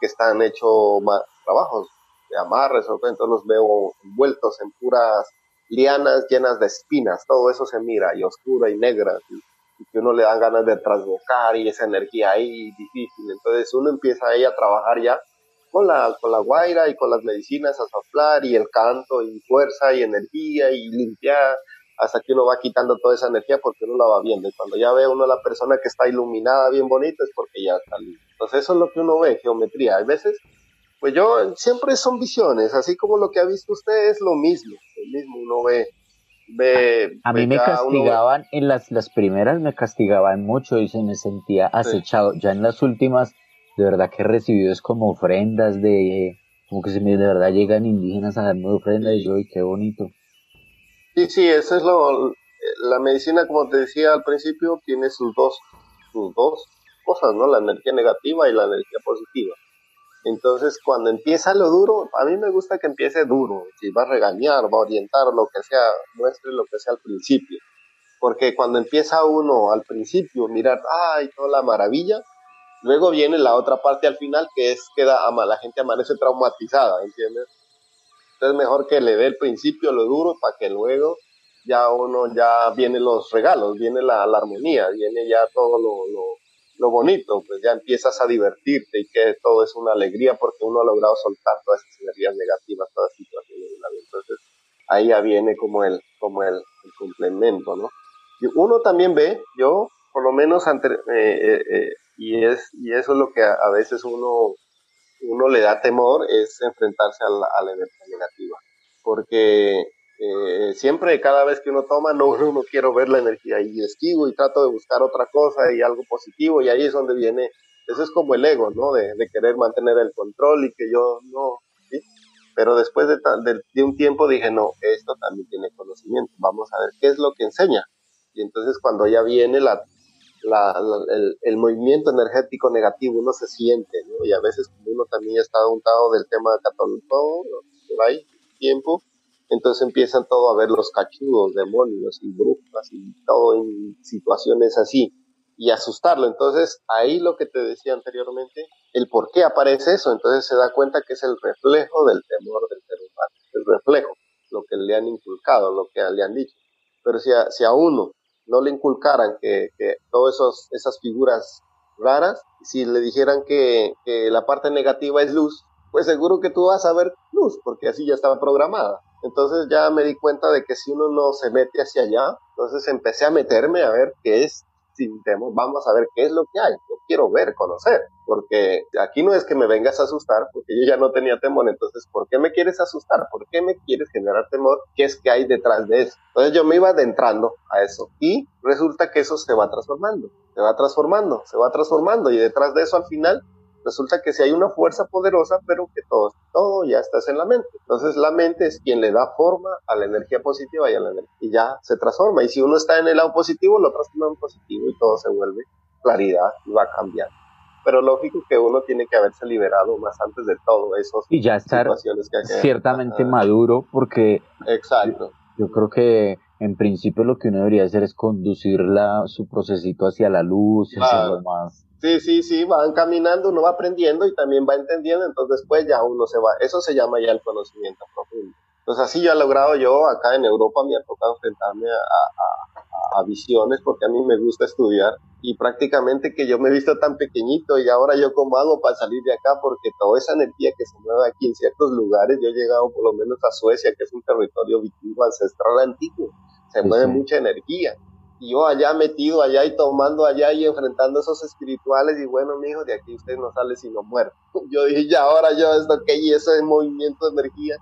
S2: que están hechos trabajos de amarres, o entonces los veo envueltos en puras lianas llenas de espinas, todo eso se mira, y oscura y negra, y que uno le dan ganas de trasbocar y esa energía ahí difícil. Entonces uno empieza ahí a trabajar ya con la, con la guaira y con las medicinas a soplar y el canto y fuerza y energía y limpiar hasta que uno va quitando toda esa energía porque uno la va viendo y cuando ya ve uno la persona que está iluminada bien bonita es porque ya está listo. Entonces eso es lo que uno ve, geometría. A veces, pues yo siempre son visiones, así como lo que ha visto usted es lo mismo, lo mismo uno ve
S4: a mí me castigaban, en las, las primeras me castigaban mucho y se me sentía acechado. Ya en las últimas, de verdad que he recibido es como ofrendas de, como que se me, de verdad llegan indígenas a darme ofrendas y yo, y qué bonito.
S2: Sí, sí, eso es lo, la medicina, como te decía al principio, tiene sus dos, sus dos cosas, ¿no? La energía negativa y la energía positiva. Entonces, cuando empieza lo duro, a mí me gusta que empiece duro. Si va a regañar, va a orientar, lo que sea, muestre lo que sea al principio. Porque cuando empieza uno al principio, mirar, ay, toda la maravilla, luego viene la otra parte al final, que es que la gente amanece traumatizada, ¿entiendes? Entonces, mejor que le dé el principio lo duro para que luego ya uno, ya vienen los regalos, viene la, armonía, viene ya todo lo lo bonito, pues ya empiezas a divertirte y que todo es una alegría porque uno ha logrado soltar todas esas energías negativas, todas las situaciones de la vida. Entonces, ahí ya viene como el, como el, complemento, ¿no? Y uno también ve, yo, por lo menos, ante, eh, eh, eh, y, es, y eso es lo que a, veces uno, uno le da temor, es enfrentarse a la energía negativa. Porque eh, siempre, cada vez que uno toma, no, no quiero ver la energía y esquivo y trato de buscar otra cosa y algo positivo y ahí es donde viene, eso es como el ego, ¿no? De, querer mantener el control y que yo no. Pero después de, de, un tiempo dije, no, esto también tiene conocimiento, vamos a ver qué es lo que enseña. Y entonces cuando ya viene la, la, el, movimiento energético negativo, uno se siente, ¿no? Y a veces uno también está untado del tema católico, por ahí, tiempo, entonces empiezan todo a ver los cachudos, demonios y brujas y todo en situaciones así y asustarlo. Entonces ahí lo que te decía anteriormente, el por qué aparece eso, entonces se da cuenta que es el reflejo del temor del ser humano, el reflejo, lo que le han inculcado, lo que le han dicho. Pero si a, si a uno no le inculcaran que, que todas esas figuras raras, si le dijeran que, que la parte negativa es luz, pues seguro que tú vas a ver luz, porque así ya estaba programada. Entonces ya me di cuenta de que si uno no se mete hacia allá, entonces empecé a meterme a ver qué es, sin temor, vamos a ver qué es lo que hay. Yo quiero ver, conocer, porque aquí no es que me vengas a asustar, porque yo ya no tenía temor, entonces, ¿por qué me quieres asustar? ¿Por qué me quieres generar temor? ¿Qué es que hay detrás de eso? Entonces yo me iba adentrando a eso y resulta que eso se va transformando, se va transformando, se va transformando y detrás de eso al final resulta que si hay una fuerza poderosa, pero que todo, todo ya está en la mente. Entonces la mente es quien le da forma a la energía positiva y a la energía, y ya se transforma. Y si uno está en el lado positivo, lo transforma en positivo y todo se vuelve claridad y va a cambiar. Pero lógico que uno tiene que haberse liberado más antes de todo eso.
S4: Y ya estar ciertamente maduro porque...
S2: Exacto.
S4: Yo, creo que en principio lo que uno debería hacer es conducir su procesito hacia la luz y hacia lo más
S2: Sí, sí, sí, van caminando, uno va aprendiendo y también va entendiendo, entonces después ya uno se va, eso se llama ya el conocimiento profundo. Entonces así yo he logrado yo acá en Europa me ha tocado enfrentarme a, a, visiones porque a mí me gusta estudiar y prácticamente que yo me he visto tan pequeñito y ahora yo cómo hago para salir de acá porque toda esa energía que se mueve aquí en ciertos lugares, yo he llegado por lo menos a Suecia, que es un territorio vikingo ancestral antiguo, se mueve mucha energía. Y yo allá metido allá y tomando allá y enfrentando esos espirituales y bueno, mi hijo, de aquí usted no sale sino muerto. Yo dije, ya ahora yo esto que y ese movimiento de energía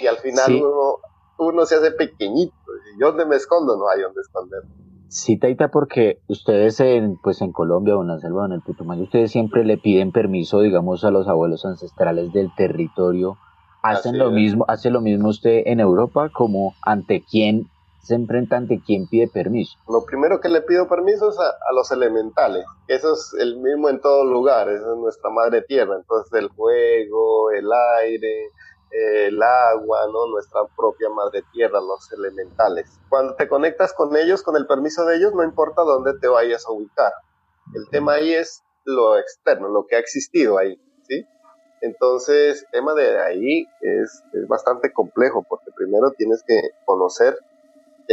S2: y al final uno, uno se hace pequeñito. Y yo donde me escondo no hay donde esconderme.
S4: Sí, Taita, porque ustedes en, pues en Colombia o en la selva o en el Putumayo, ustedes siempre le piden permiso, digamos, a los abuelos ancestrales del territorio. ¿Hacen lo mismo, hace lo mismo usted en Europa? como ante quién enfrenta ante quién pide permiso?
S2: Lo primero que le pido permiso es a, los elementales. Eso es el mismo en todos lugares, es nuestra madre tierra. Entonces el fuego, el aire, el agua, ¿no? nuestra propia madre tierra, los elementales. Cuando te conectas con ellos, con el permiso de ellos, no importa dónde te vayas a ubicar. El tema ahí es lo externo, lo que ha existido ahí, ¿sí? Entonces, el tema de ahí es, es bastante complejo porque primero tienes que conocer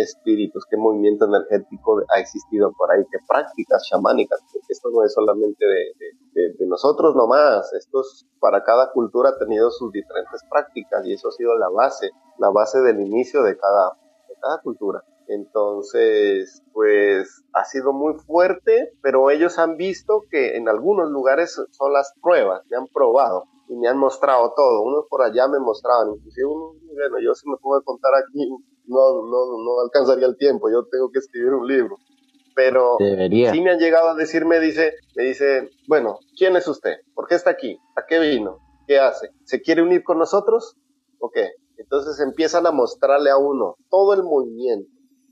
S2: espíritus, qué movimiento energético ha existido por ahí, qué prácticas chamánicas, esto no es solamente de, de, nosotros nomás, esto es, para cada cultura ha tenido sus diferentes prácticas y eso ha sido la base, la base del inicio de cada, de cada cultura. Entonces, pues ha sido muy fuerte, pero ellos han visto que en algunos lugares son las pruebas, me han probado y me han mostrado todo. Unos por allá me mostraban, inclusive uno, bueno, yo si me puedo contar aquí no, no, no alcanzaría el tiempo, yo tengo que escribir un libro. Pero
S4: Debería.
S2: sí me han llegado a decir, me dice, me dice, bueno, ¿quién es usted? ¿Por qué está aquí? ¿A qué vino? ¿Qué hace? ¿Se quiere unir con nosotros? ¿O qué? Entonces empiezan a mostrarle a uno todo el movimiento.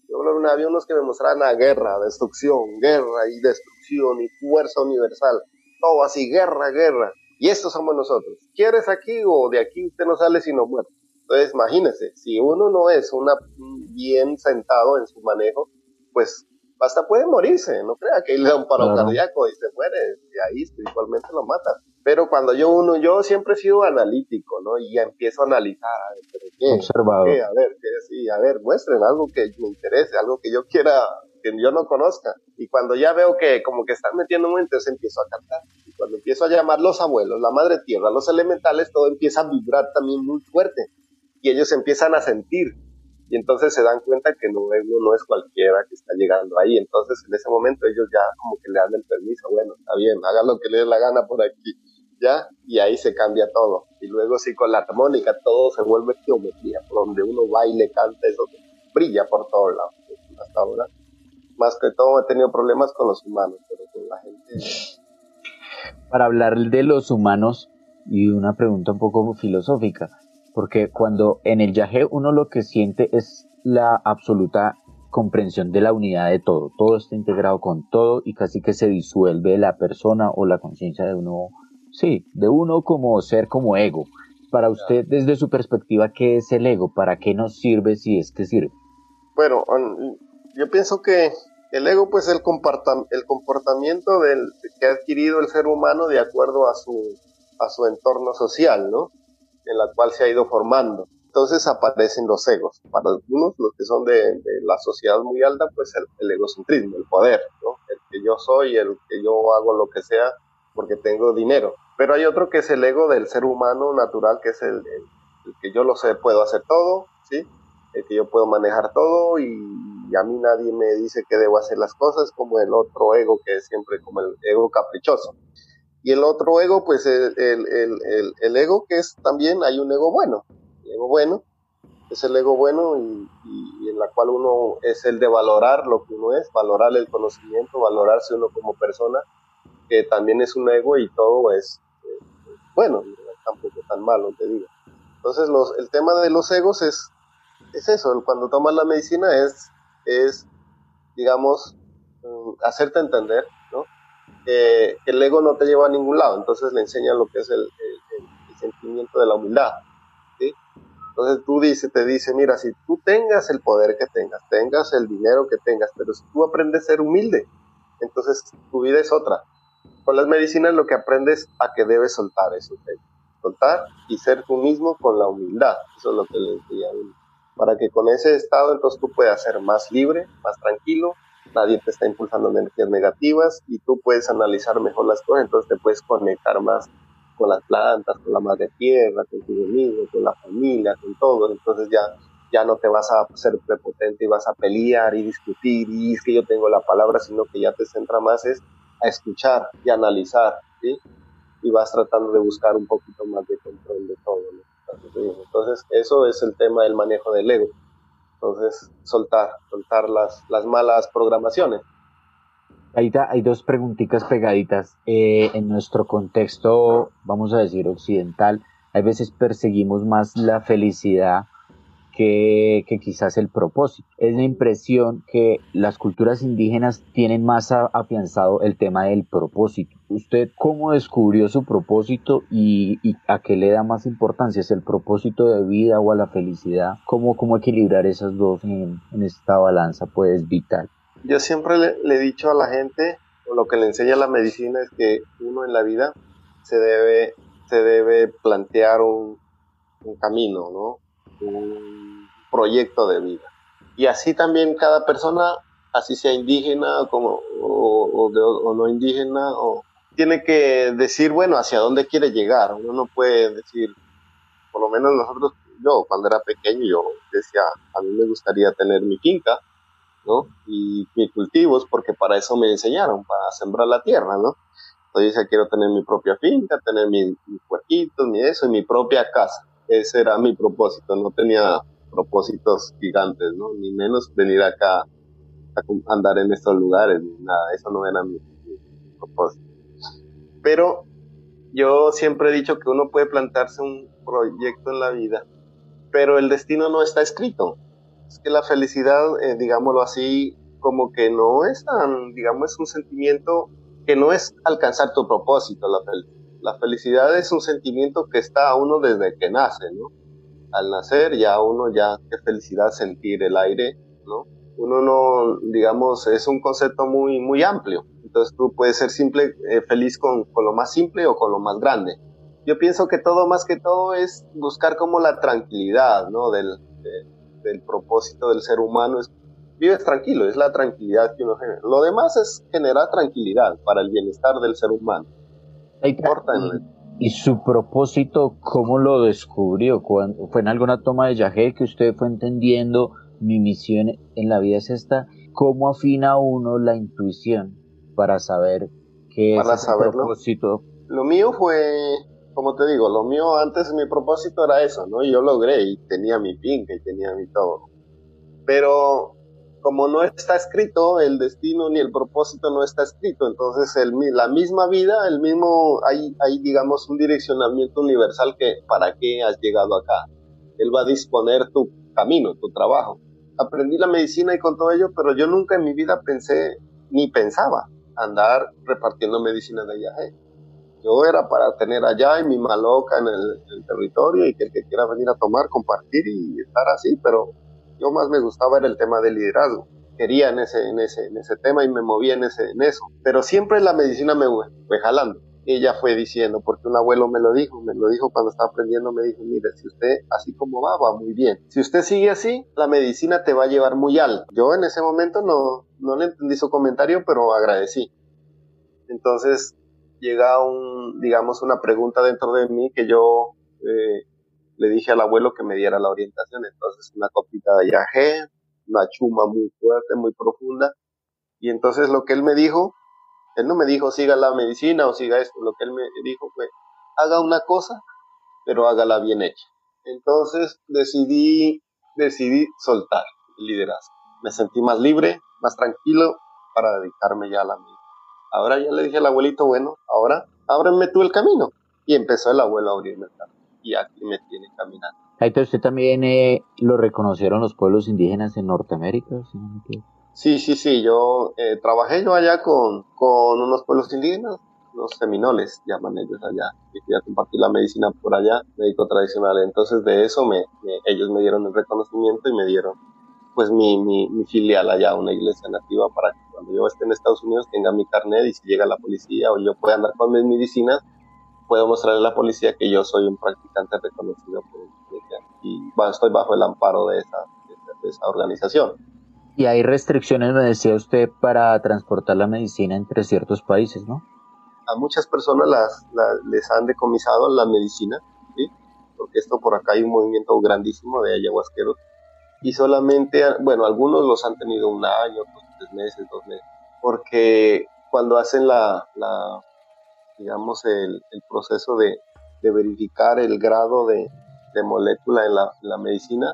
S2: Yo había unos que me mostraban a guerra, destrucción, guerra y destrucción y fuerza universal. Todo así, guerra, guerra. Y estos somos nosotros. ¿Quieres aquí o de aquí usted no sale sino muerto? Entonces, imagínese, si uno no es una, bien sentado en su manejo, pues hasta puede morirse, no crea que le da un paro cardíaco y se muere, y ahí espiritualmente lo mata. Pero cuando yo uno, yo siempre he sido analítico, ¿no? Y ya empiezo a analizar, ¿qué?
S4: Observado.
S2: ¿Qué? A ver, ¿qué? Sí, a ver, muestren algo que me interese, algo que yo quiera, que yo no conozca. Y cuando ya veo que como que están metiendo un entonces empiezo a cantar. Y cuando empiezo a llamar los abuelos, la madre tierra, los elementales, todo empieza a vibrar también muy fuerte y ellos empiezan a sentir y entonces se dan cuenta que no, no es cualquiera que está llegando ahí. Entonces en ese momento ellos ya como que le dan el permiso, bueno, está bien, hagan lo que les dé la gana por aquí, ¿ya? Y ahí se cambia todo. Y luego sí con la armónica todo se vuelve geometría, donde uno baile, canta, eso brilla por todos lados. Hasta ahora, más que todo he tenido problemas con los humanos, pero con la gente...
S4: Para hablar de los humanos, y una pregunta un poco filosófica, porque cuando en el yaje uno lo que siente es la absoluta comprensión de la unidad de todo, todo está integrado con todo y casi que se disuelve la persona o la conciencia de uno, sí, de uno como ser, como ego. Para usted, desde su perspectiva, ¿qué es el ego? ¿Para qué nos sirve si es que sirve?
S2: Bueno, yo pienso que el ego, pues, el, el comportamiento del, que ha adquirido el ser humano de acuerdo a su, a su entorno social, ¿no? En la cual se ha ido formando. Entonces aparecen los egos. Para algunos, los que son de, la sociedad muy alta, pues el, egocentrismo, el poder. El que yo soy, el que yo hago lo que sea porque tengo dinero. Pero hay otro que es el ego del ser humano natural, que es el, que yo lo sé, puedo hacer todo, ¿sí? El que yo puedo manejar todo y, a mí nadie me dice que debo hacer las cosas, como el otro ego que es siempre como el ego caprichoso. Y el otro ego, pues el, el, el, el, ego que es también, hay un ego bueno. El ego bueno es el ego bueno y, en la cual uno es el de valorar lo que uno es, valorar el conocimiento, valorarse uno como persona, que también es un ego y todo es eh, bueno, tampoco tan malo, te digo. Entonces los, el tema de los egos es, es eso, cuando tomas la medicina es, es digamos, mm, hacerte entender que el ego no te lleva a ningún lado, entonces le enseña lo que es el, sentimiento de la humildad. ¿sí? Entonces tú dices, te dice, mira, si tú tengas el poder que tengas, tengas el dinero que tengas, pero si tú aprendes a ser humilde, entonces tu vida es otra. Con las medicinas lo que aprendes a que debes soltar eso, soltar y ser tú mismo con la humildad. Eso es lo que le enseña a uno. Para que con ese estado entonces tú puedas ser más libre, más tranquilo nadie te está impulsando energías negativas y tú puedes analizar mejor las cosas, entonces te puedes conectar más con las plantas, con la madre tierra, con tu mismo, con la familia, con todo, entonces ya, ya no te vas a ser prepotente y vas a pelear y discutir y es que yo tengo la palabra, sino que ya te centra más es a escuchar y analizar, ¿sí? Y vas tratando de buscar un poquito más de control de todo Entonces, eso es el tema del manejo del ego. Entonces, soltar, soltar las, las malas programaciones.
S4: Ahí hay dos preguntitas pegaditas. Eh, en nuestro contexto, vamos a decir, occidental, hay veces perseguimos más la felicidad que, quizás el propósito. Es la impresión que las culturas indígenas tienen más afianzado el tema del propósito. ¿Usted cómo descubrió su propósito y, a qué le da más importancia? ¿Es el propósito de vida o a la felicidad? ¿Cómo, cómo equilibrar esas dos en, esta balanza pues vital?
S2: Yo siempre le, he dicho a la gente, o lo que le enseña la medicina es que uno en la vida se debe, se debe plantear un, camino, ¿no? un proyecto de vida. Y así también cada persona, así sea indígena como, o, no indígena, o, tiene que decir, bueno, hacia dónde quiere llegar. Uno no puede decir, por lo menos nosotros, yo cuando era pequeño, yo decía, a mí me gustaría tener mi finca, ¿no? Y mis cultivos, porque para eso me enseñaron, para sembrar la tierra, ¿no? Entonces ya quiero tener mi propia finca, tener mis, mis puerquitos, eso, y mi propia casa ese era mi propósito, no tenía propósitos gigantes, ¿no? Ni menos venir acá a andar en estos lugares, nada, eso no era mi, propósito. Pero yo siempre he dicho que uno puede plantarse un proyecto en la vida, pero el destino no está escrito. Es que la felicidad, eh, digámoslo así, como que no es tan, digamos, es un sentimiento que no es alcanzar tu propósito, la felicidad la felicidad es un sentimiento que está a uno desde que nace, ¿no? Al nacer ya uno ya, qué felicidad sentir el aire, ¿no? Uno no, digamos, es un concepto muy, muy amplio. Entonces tú puedes ser simple, eh, feliz con, con, lo más simple o con lo más grande. Yo pienso que todo más que todo es buscar como la tranquilidad, ¿no? Del, del propósito del ser humano es vives tranquilo, es la tranquilidad que uno genera. Lo demás es generar tranquilidad para el bienestar del ser humano.
S4: ¿Y su propósito cómo lo descubrió? ¿Fue en alguna toma de viaje que usted fue entendiendo mi misión en la vida es esta? ¿Cómo afina uno la intuición para saber qué es su propósito?
S2: Lo mío fue, como te digo, lo mío antes mi propósito era eso, ¿no? Y yo logré y tenía mi finca y tenía mi todo. Pero como no está escrito, el destino ni el propósito no está escrito. Entonces, el, la misma vida, el mismo, hay, hay, digamos, un direccionamiento universal que para qué has llegado acá. Él va a disponer tu camino, tu trabajo. Aprendí la medicina y con todo ello, pero yo nunca en mi vida pensé, ni pensaba, andar repartiendo medicina de viaje. Yo era para tener allá y mi maloca en el, en el territorio y que el que quiera venir a tomar, compartir y estar así, pero yo más me gustaba era el tema del liderazgo. Quería en ese, en ese, en ese tema y me movía en, ese, en eso. Pero siempre la medicina me fue jalando. Ella fue diciendo, porque un abuelo me lo dijo, me lo dijo cuando estaba aprendiendo, me dijo, mire, si usted así como va, va muy bien. Si usted sigue así, la medicina te va a llevar muy alto. Yo en ese momento no, no le entendí su comentario, pero agradecí. Entonces llega un, digamos, una pregunta dentro de mí que yo eh, le dije al abuelo que me diera la orientación. Entonces, una copita de yagé, una chuma muy fuerte, muy profunda. Y entonces lo que él me dijo, él no me dijo siga la medicina o siga esto, lo que él me dijo fue haga una cosa, pero hágala bien hecha. Entonces decidí, decidí soltar el liderazgo. Me sentí más libre, más tranquilo para dedicarme ya a la medicina. Ahora ya le dije al abuelito, bueno, ahora ábreme tú el camino. Y empezó el abuelo a abrirme el camino y aquí me tiene caminando.
S4: ¿usted también eh, lo reconocieron los pueblos indígenas en Norteamérica?
S2: Sí, sí, sí, yo eh, trabajé yo allá con, con unos pueblos indígenas, los seminoles llaman ellos allá, y compartir la medicina por allá, médico tradicional, entonces de eso me, ellos me dieron el reconocimiento y me dieron pues mi, mi, mi, filial allá, una iglesia nativa, para que cuando yo esté en Estados Unidos tenga mi carnet y si llega la policía o yo pueda andar con mis medicinas, puedo mostrarle a la policía que yo soy un practicante reconocido por y estoy bajo el amparo de esa, de esa organización.
S4: Y hay restricciones, me decía usted, para transportar la medicina entre ciertos países, ¿no?
S2: A muchas personas las, les han decomisado la medicina, ¿sí? porque esto por acá hay un movimiento grandísimo de ayahuasqueros y solamente, bueno, algunos los han tenido un año, tres meses, dos meses, porque cuando hacen la, digamos, el, proceso de, verificar el grado de, molécula en la, en la medicina,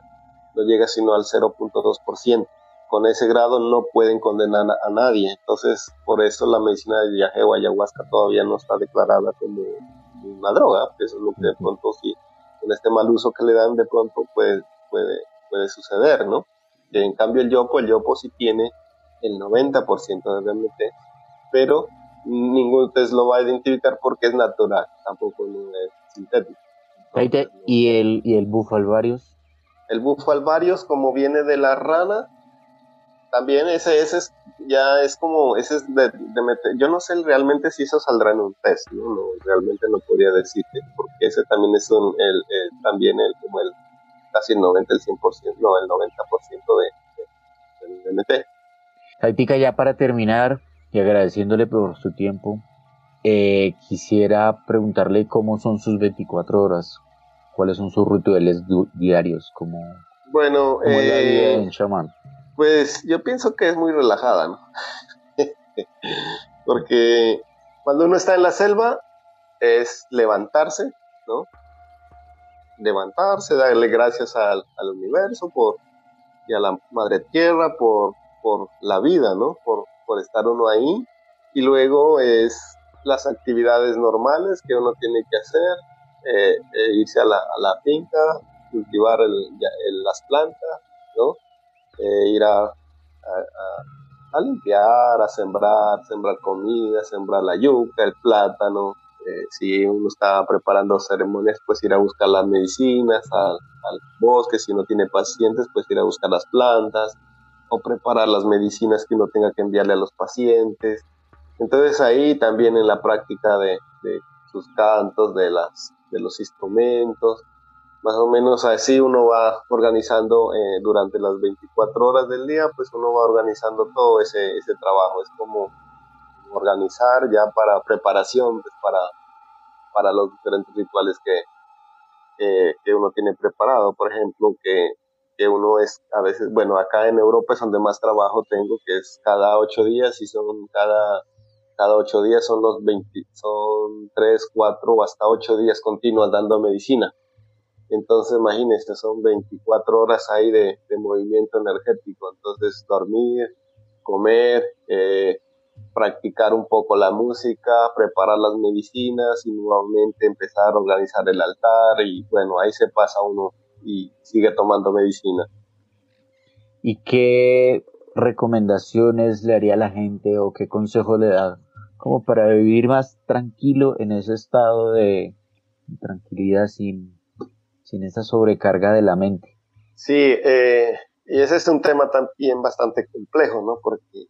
S2: no llega sino al 0.2% con ese grado no pueden condenar a nadie. Entonces, por eso la medicina de viaje o ayahuasca todavía no está declarada como una droga. Eso es lo que de pronto sí, con este mal uso que le dan, de pronto puede, puede, puede suceder, ¿no? En cambio, el yopo, el yopo sí tiene el 90% de DMT, pero ningún test lo va a identificar porque es natural, tampoco es sintético.
S4: ¿Y el, y el bufo alvarius?
S2: El bufo alvarius, como viene de la rana, también ese, ese es, ya es como, ese es de, meter, yo no sé realmente si eso saldrá en un test, ¿no? no realmente no podría decirte, porque ese también es un, el, también el, como el, casi el 90, el 100%, no, el 90% de, de, del DMT.
S4: Jaitica, ya para terminar, y agradeciéndole por su tiempo, eh, quisiera preguntarle cómo son sus 24 horas, cuáles son sus rituales diarios, como,
S2: bueno,
S4: como eh, la vida de un chamán.
S2: Pues yo pienso que es muy relajada, ¿no? Porque cuando uno está en la selva es levantarse, ¿no? Levantarse, darle gracias al, universo por, y a la madre tierra por, por la vida, ¿no? Por, por estar uno ahí. Y luego es las actividades normales que uno tiene que hacer, eh, eh, irse a la, a la, finca, cultivar las plantas, ¿no? Eh, ir a, a, limpiar, a sembrar, sembrar comida, sembrar la yuca, el plátano. Eh, si uno está preparando ceremonias, pues ir a buscar las medicinas al, bosque. Si no tiene pacientes, pues ir a buscar las plantas o preparar las medicinas que uno tenga que enviarle a los pacientes. Entonces ahí también en la práctica de, de sus cantos, de, las, de los instrumentos, más o menos así uno va organizando eh, durante las 24 horas del día, pues uno va organizando todo ese, ese trabajo. Es como organizar ya para preparación, pues para, para los diferentes rituales que, que uno tiene preparado. Por ejemplo, que, que uno es a veces, bueno, acá en Europa es donde más trabajo tengo, que es cada ocho días y son cada cada ocho días son los 20, son tres, cuatro o hasta ocho días continuos dando medicina. Entonces, imagínense, son 24 horas ahí de, movimiento energético. Entonces, dormir, comer, eh, practicar un poco la música, preparar las medicinas y nuevamente empezar a organizar el altar y bueno, ahí se pasa uno y sigue tomando medicina.
S4: ¿Y qué recomendaciones le haría a la gente o qué consejo le da como para vivir más tranquilo en ese estado de tranquilidad sin sin esa sobrecarga de la mente.
S2: Sí, eh, y ese es un tema también bastante complejo, ¿no? Porque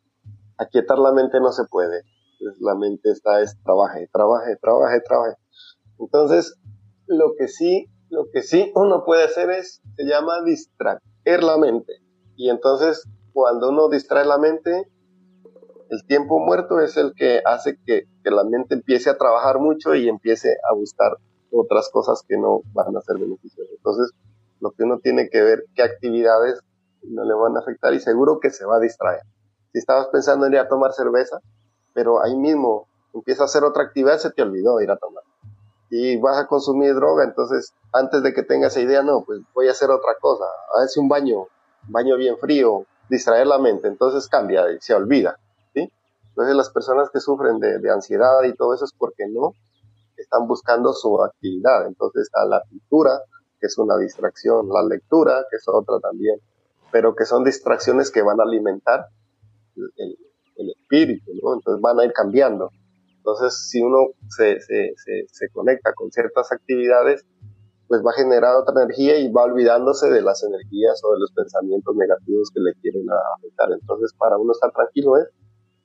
S2: aquietar la mente no se puede. Pues la mente está es trabaje, trabaje, trabaje, trabaje. Entonces, lo que sí, lo que sí uno puede hacer es, se llama distraer la mente. Y entonces, cuando uno distrae la mente, el tiempo muerto es el que hace que, que la mente empiece a trabajar mucho y empiece a buscar otras cosas que no van a ser beneficiosas. Entonces, lo que uno tiene que ver qué actividades no le van a afectar y seguro que se va a distraer. Si estabas pensando en ir a tomar cerveza, pero ahí mismo empieza a hacer otra actividad, se te olvidó ir a tomar. Y vas a consumir droga, entonces antes de que tengas esa idea, no, pues voy a hacer otra cosa, a ver si un baño, baño bien frío, distraer la mente, entonces cambia y se olvida. ¿sí? Entonces las personas que sufren de ansiedad y todo eso es porque no están buscando su actividad. Entonces está la pintura, que es una distracción, la lectura, que es otra también, pero que son distracciones que van a alimentar el, espíritu, ¿no? Entonces van a ir cambiando. Entonces, si uno se, se, se, conecta con ciertas actividades, pues va a generar otra energía y va olvidándose de las energías o de los pensamientos negativos que le quieren afectar. Entonces, para uno estar tranquilo es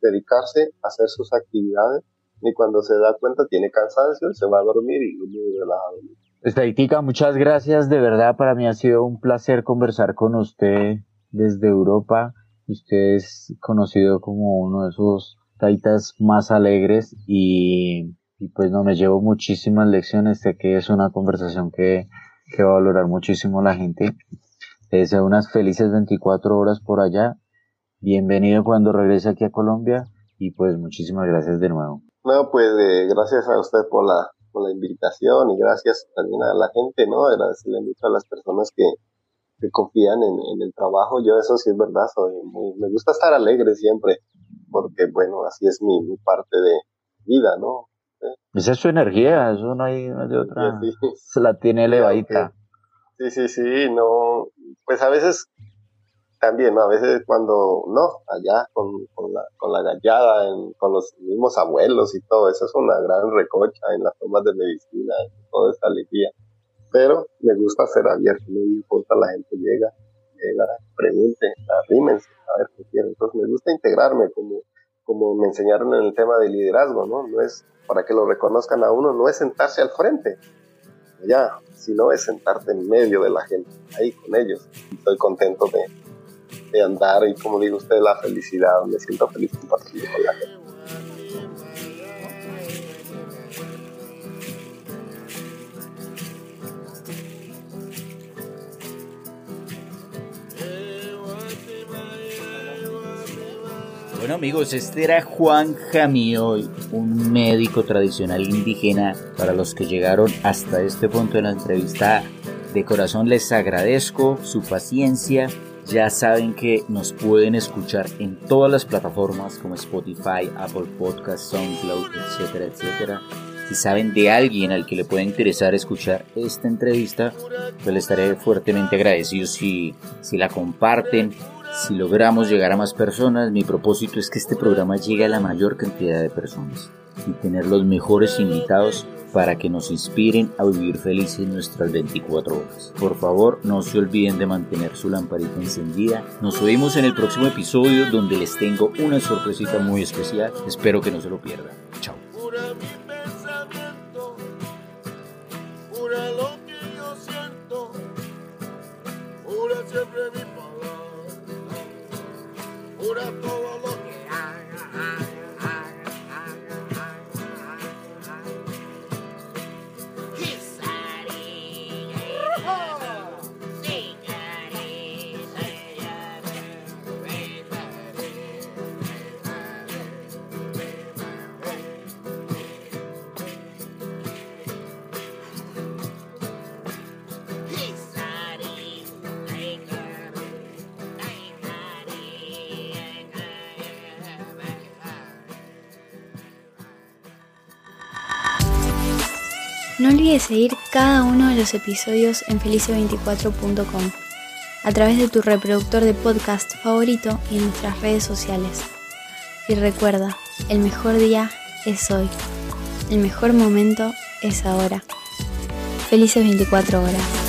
S2: dedicarse a hacer sus actividades y cuando se da cuenta tiene cansancio, se va a dormir y muy relajado.
S4: Estadística, muchas gracias, de verdad para mí ha sido un placer conversar con usted desde Europa
S3: Usted es conocido como uno de esos taitas más alegres y, pues no me llevo muchísimas lecciones. Sé que es una conversación que, que va a valorar muchísimo la gente. Te deseo unas felices 24 horas por allá. Bienvenido cuando regrese aquí a Colombia y pues muchísimas gracias de nuevo.
S2: No, pues eh, gracias a usted por la, por la invitación y gracias también a la gente, ¿no? Agradecerle mucho a las personas que, que confían en, en, el trabajo. Yo eso sí es verdad, soy muy, me gusta estar alegre siempre, porque bueno, así es mi, mi parte de vida, ¿no?
S3: Esa es su energía, eso no hay, de otra. Se la tiene elevadita.
S2: Sí, sí, sí, no, pues a veces también, ¿no? A veces cuando, no, allá con, con, la, con la gallada, con los mismos abuelos y todo, eso es una gran recocha en las tomas de medicina, toda esta alegría. Pero me gusta ser abierto, no me importa, la gente llega, llega, pregunte, arrímense, a ver qué quieren. Entonces me gusta integrarme como, como me enseñaron en el tema de liderazgo, ¿no? No es para que lo reconozcan a uno, no es sentarse al frente, ya, sino es sentarte en medio de la gente, ahí con ellos. Estoy contento de, de andar y como digo usted, la felicidad, me siento feliz compartiendo con la gente.
S3: Bueno amigos, este era Juan Jamioy, un médico tradicional indígena. Para los que llegaron hasta este punto de la entrevista, de corazón les agradezco su paciencia, ya saben que nos pueden escuchar en todas las plataformas como Spotify, Apple Podcasts, SoundCloud, etcétera, etcétera. Si saben de alguien al que le pueda interesar escuchar esta entrevista, pues le estaré fuertemente agradecido si, si la comparten, si logramos llegar a más personas. Mi propósito es que este programa llegue a la mayor cantidad de personas y tener los mejores invitados para que nos inspiren a vivir felices nuestras 24 horas. Por favor, no se olviden de mantener su lamparita encendida. Nos vemos en el próximo episodio donde les tengo una sorpresita muy especial. Espero que no se lo pierdan.
S1: Seguir cada uno de los episodios en felice24.com, a través de tu reproductor de podcast favorito y en nuestras redes sociales. Y recuerda, el mejor día es hoy. El mejor momento es ahora. Felices 24 horas.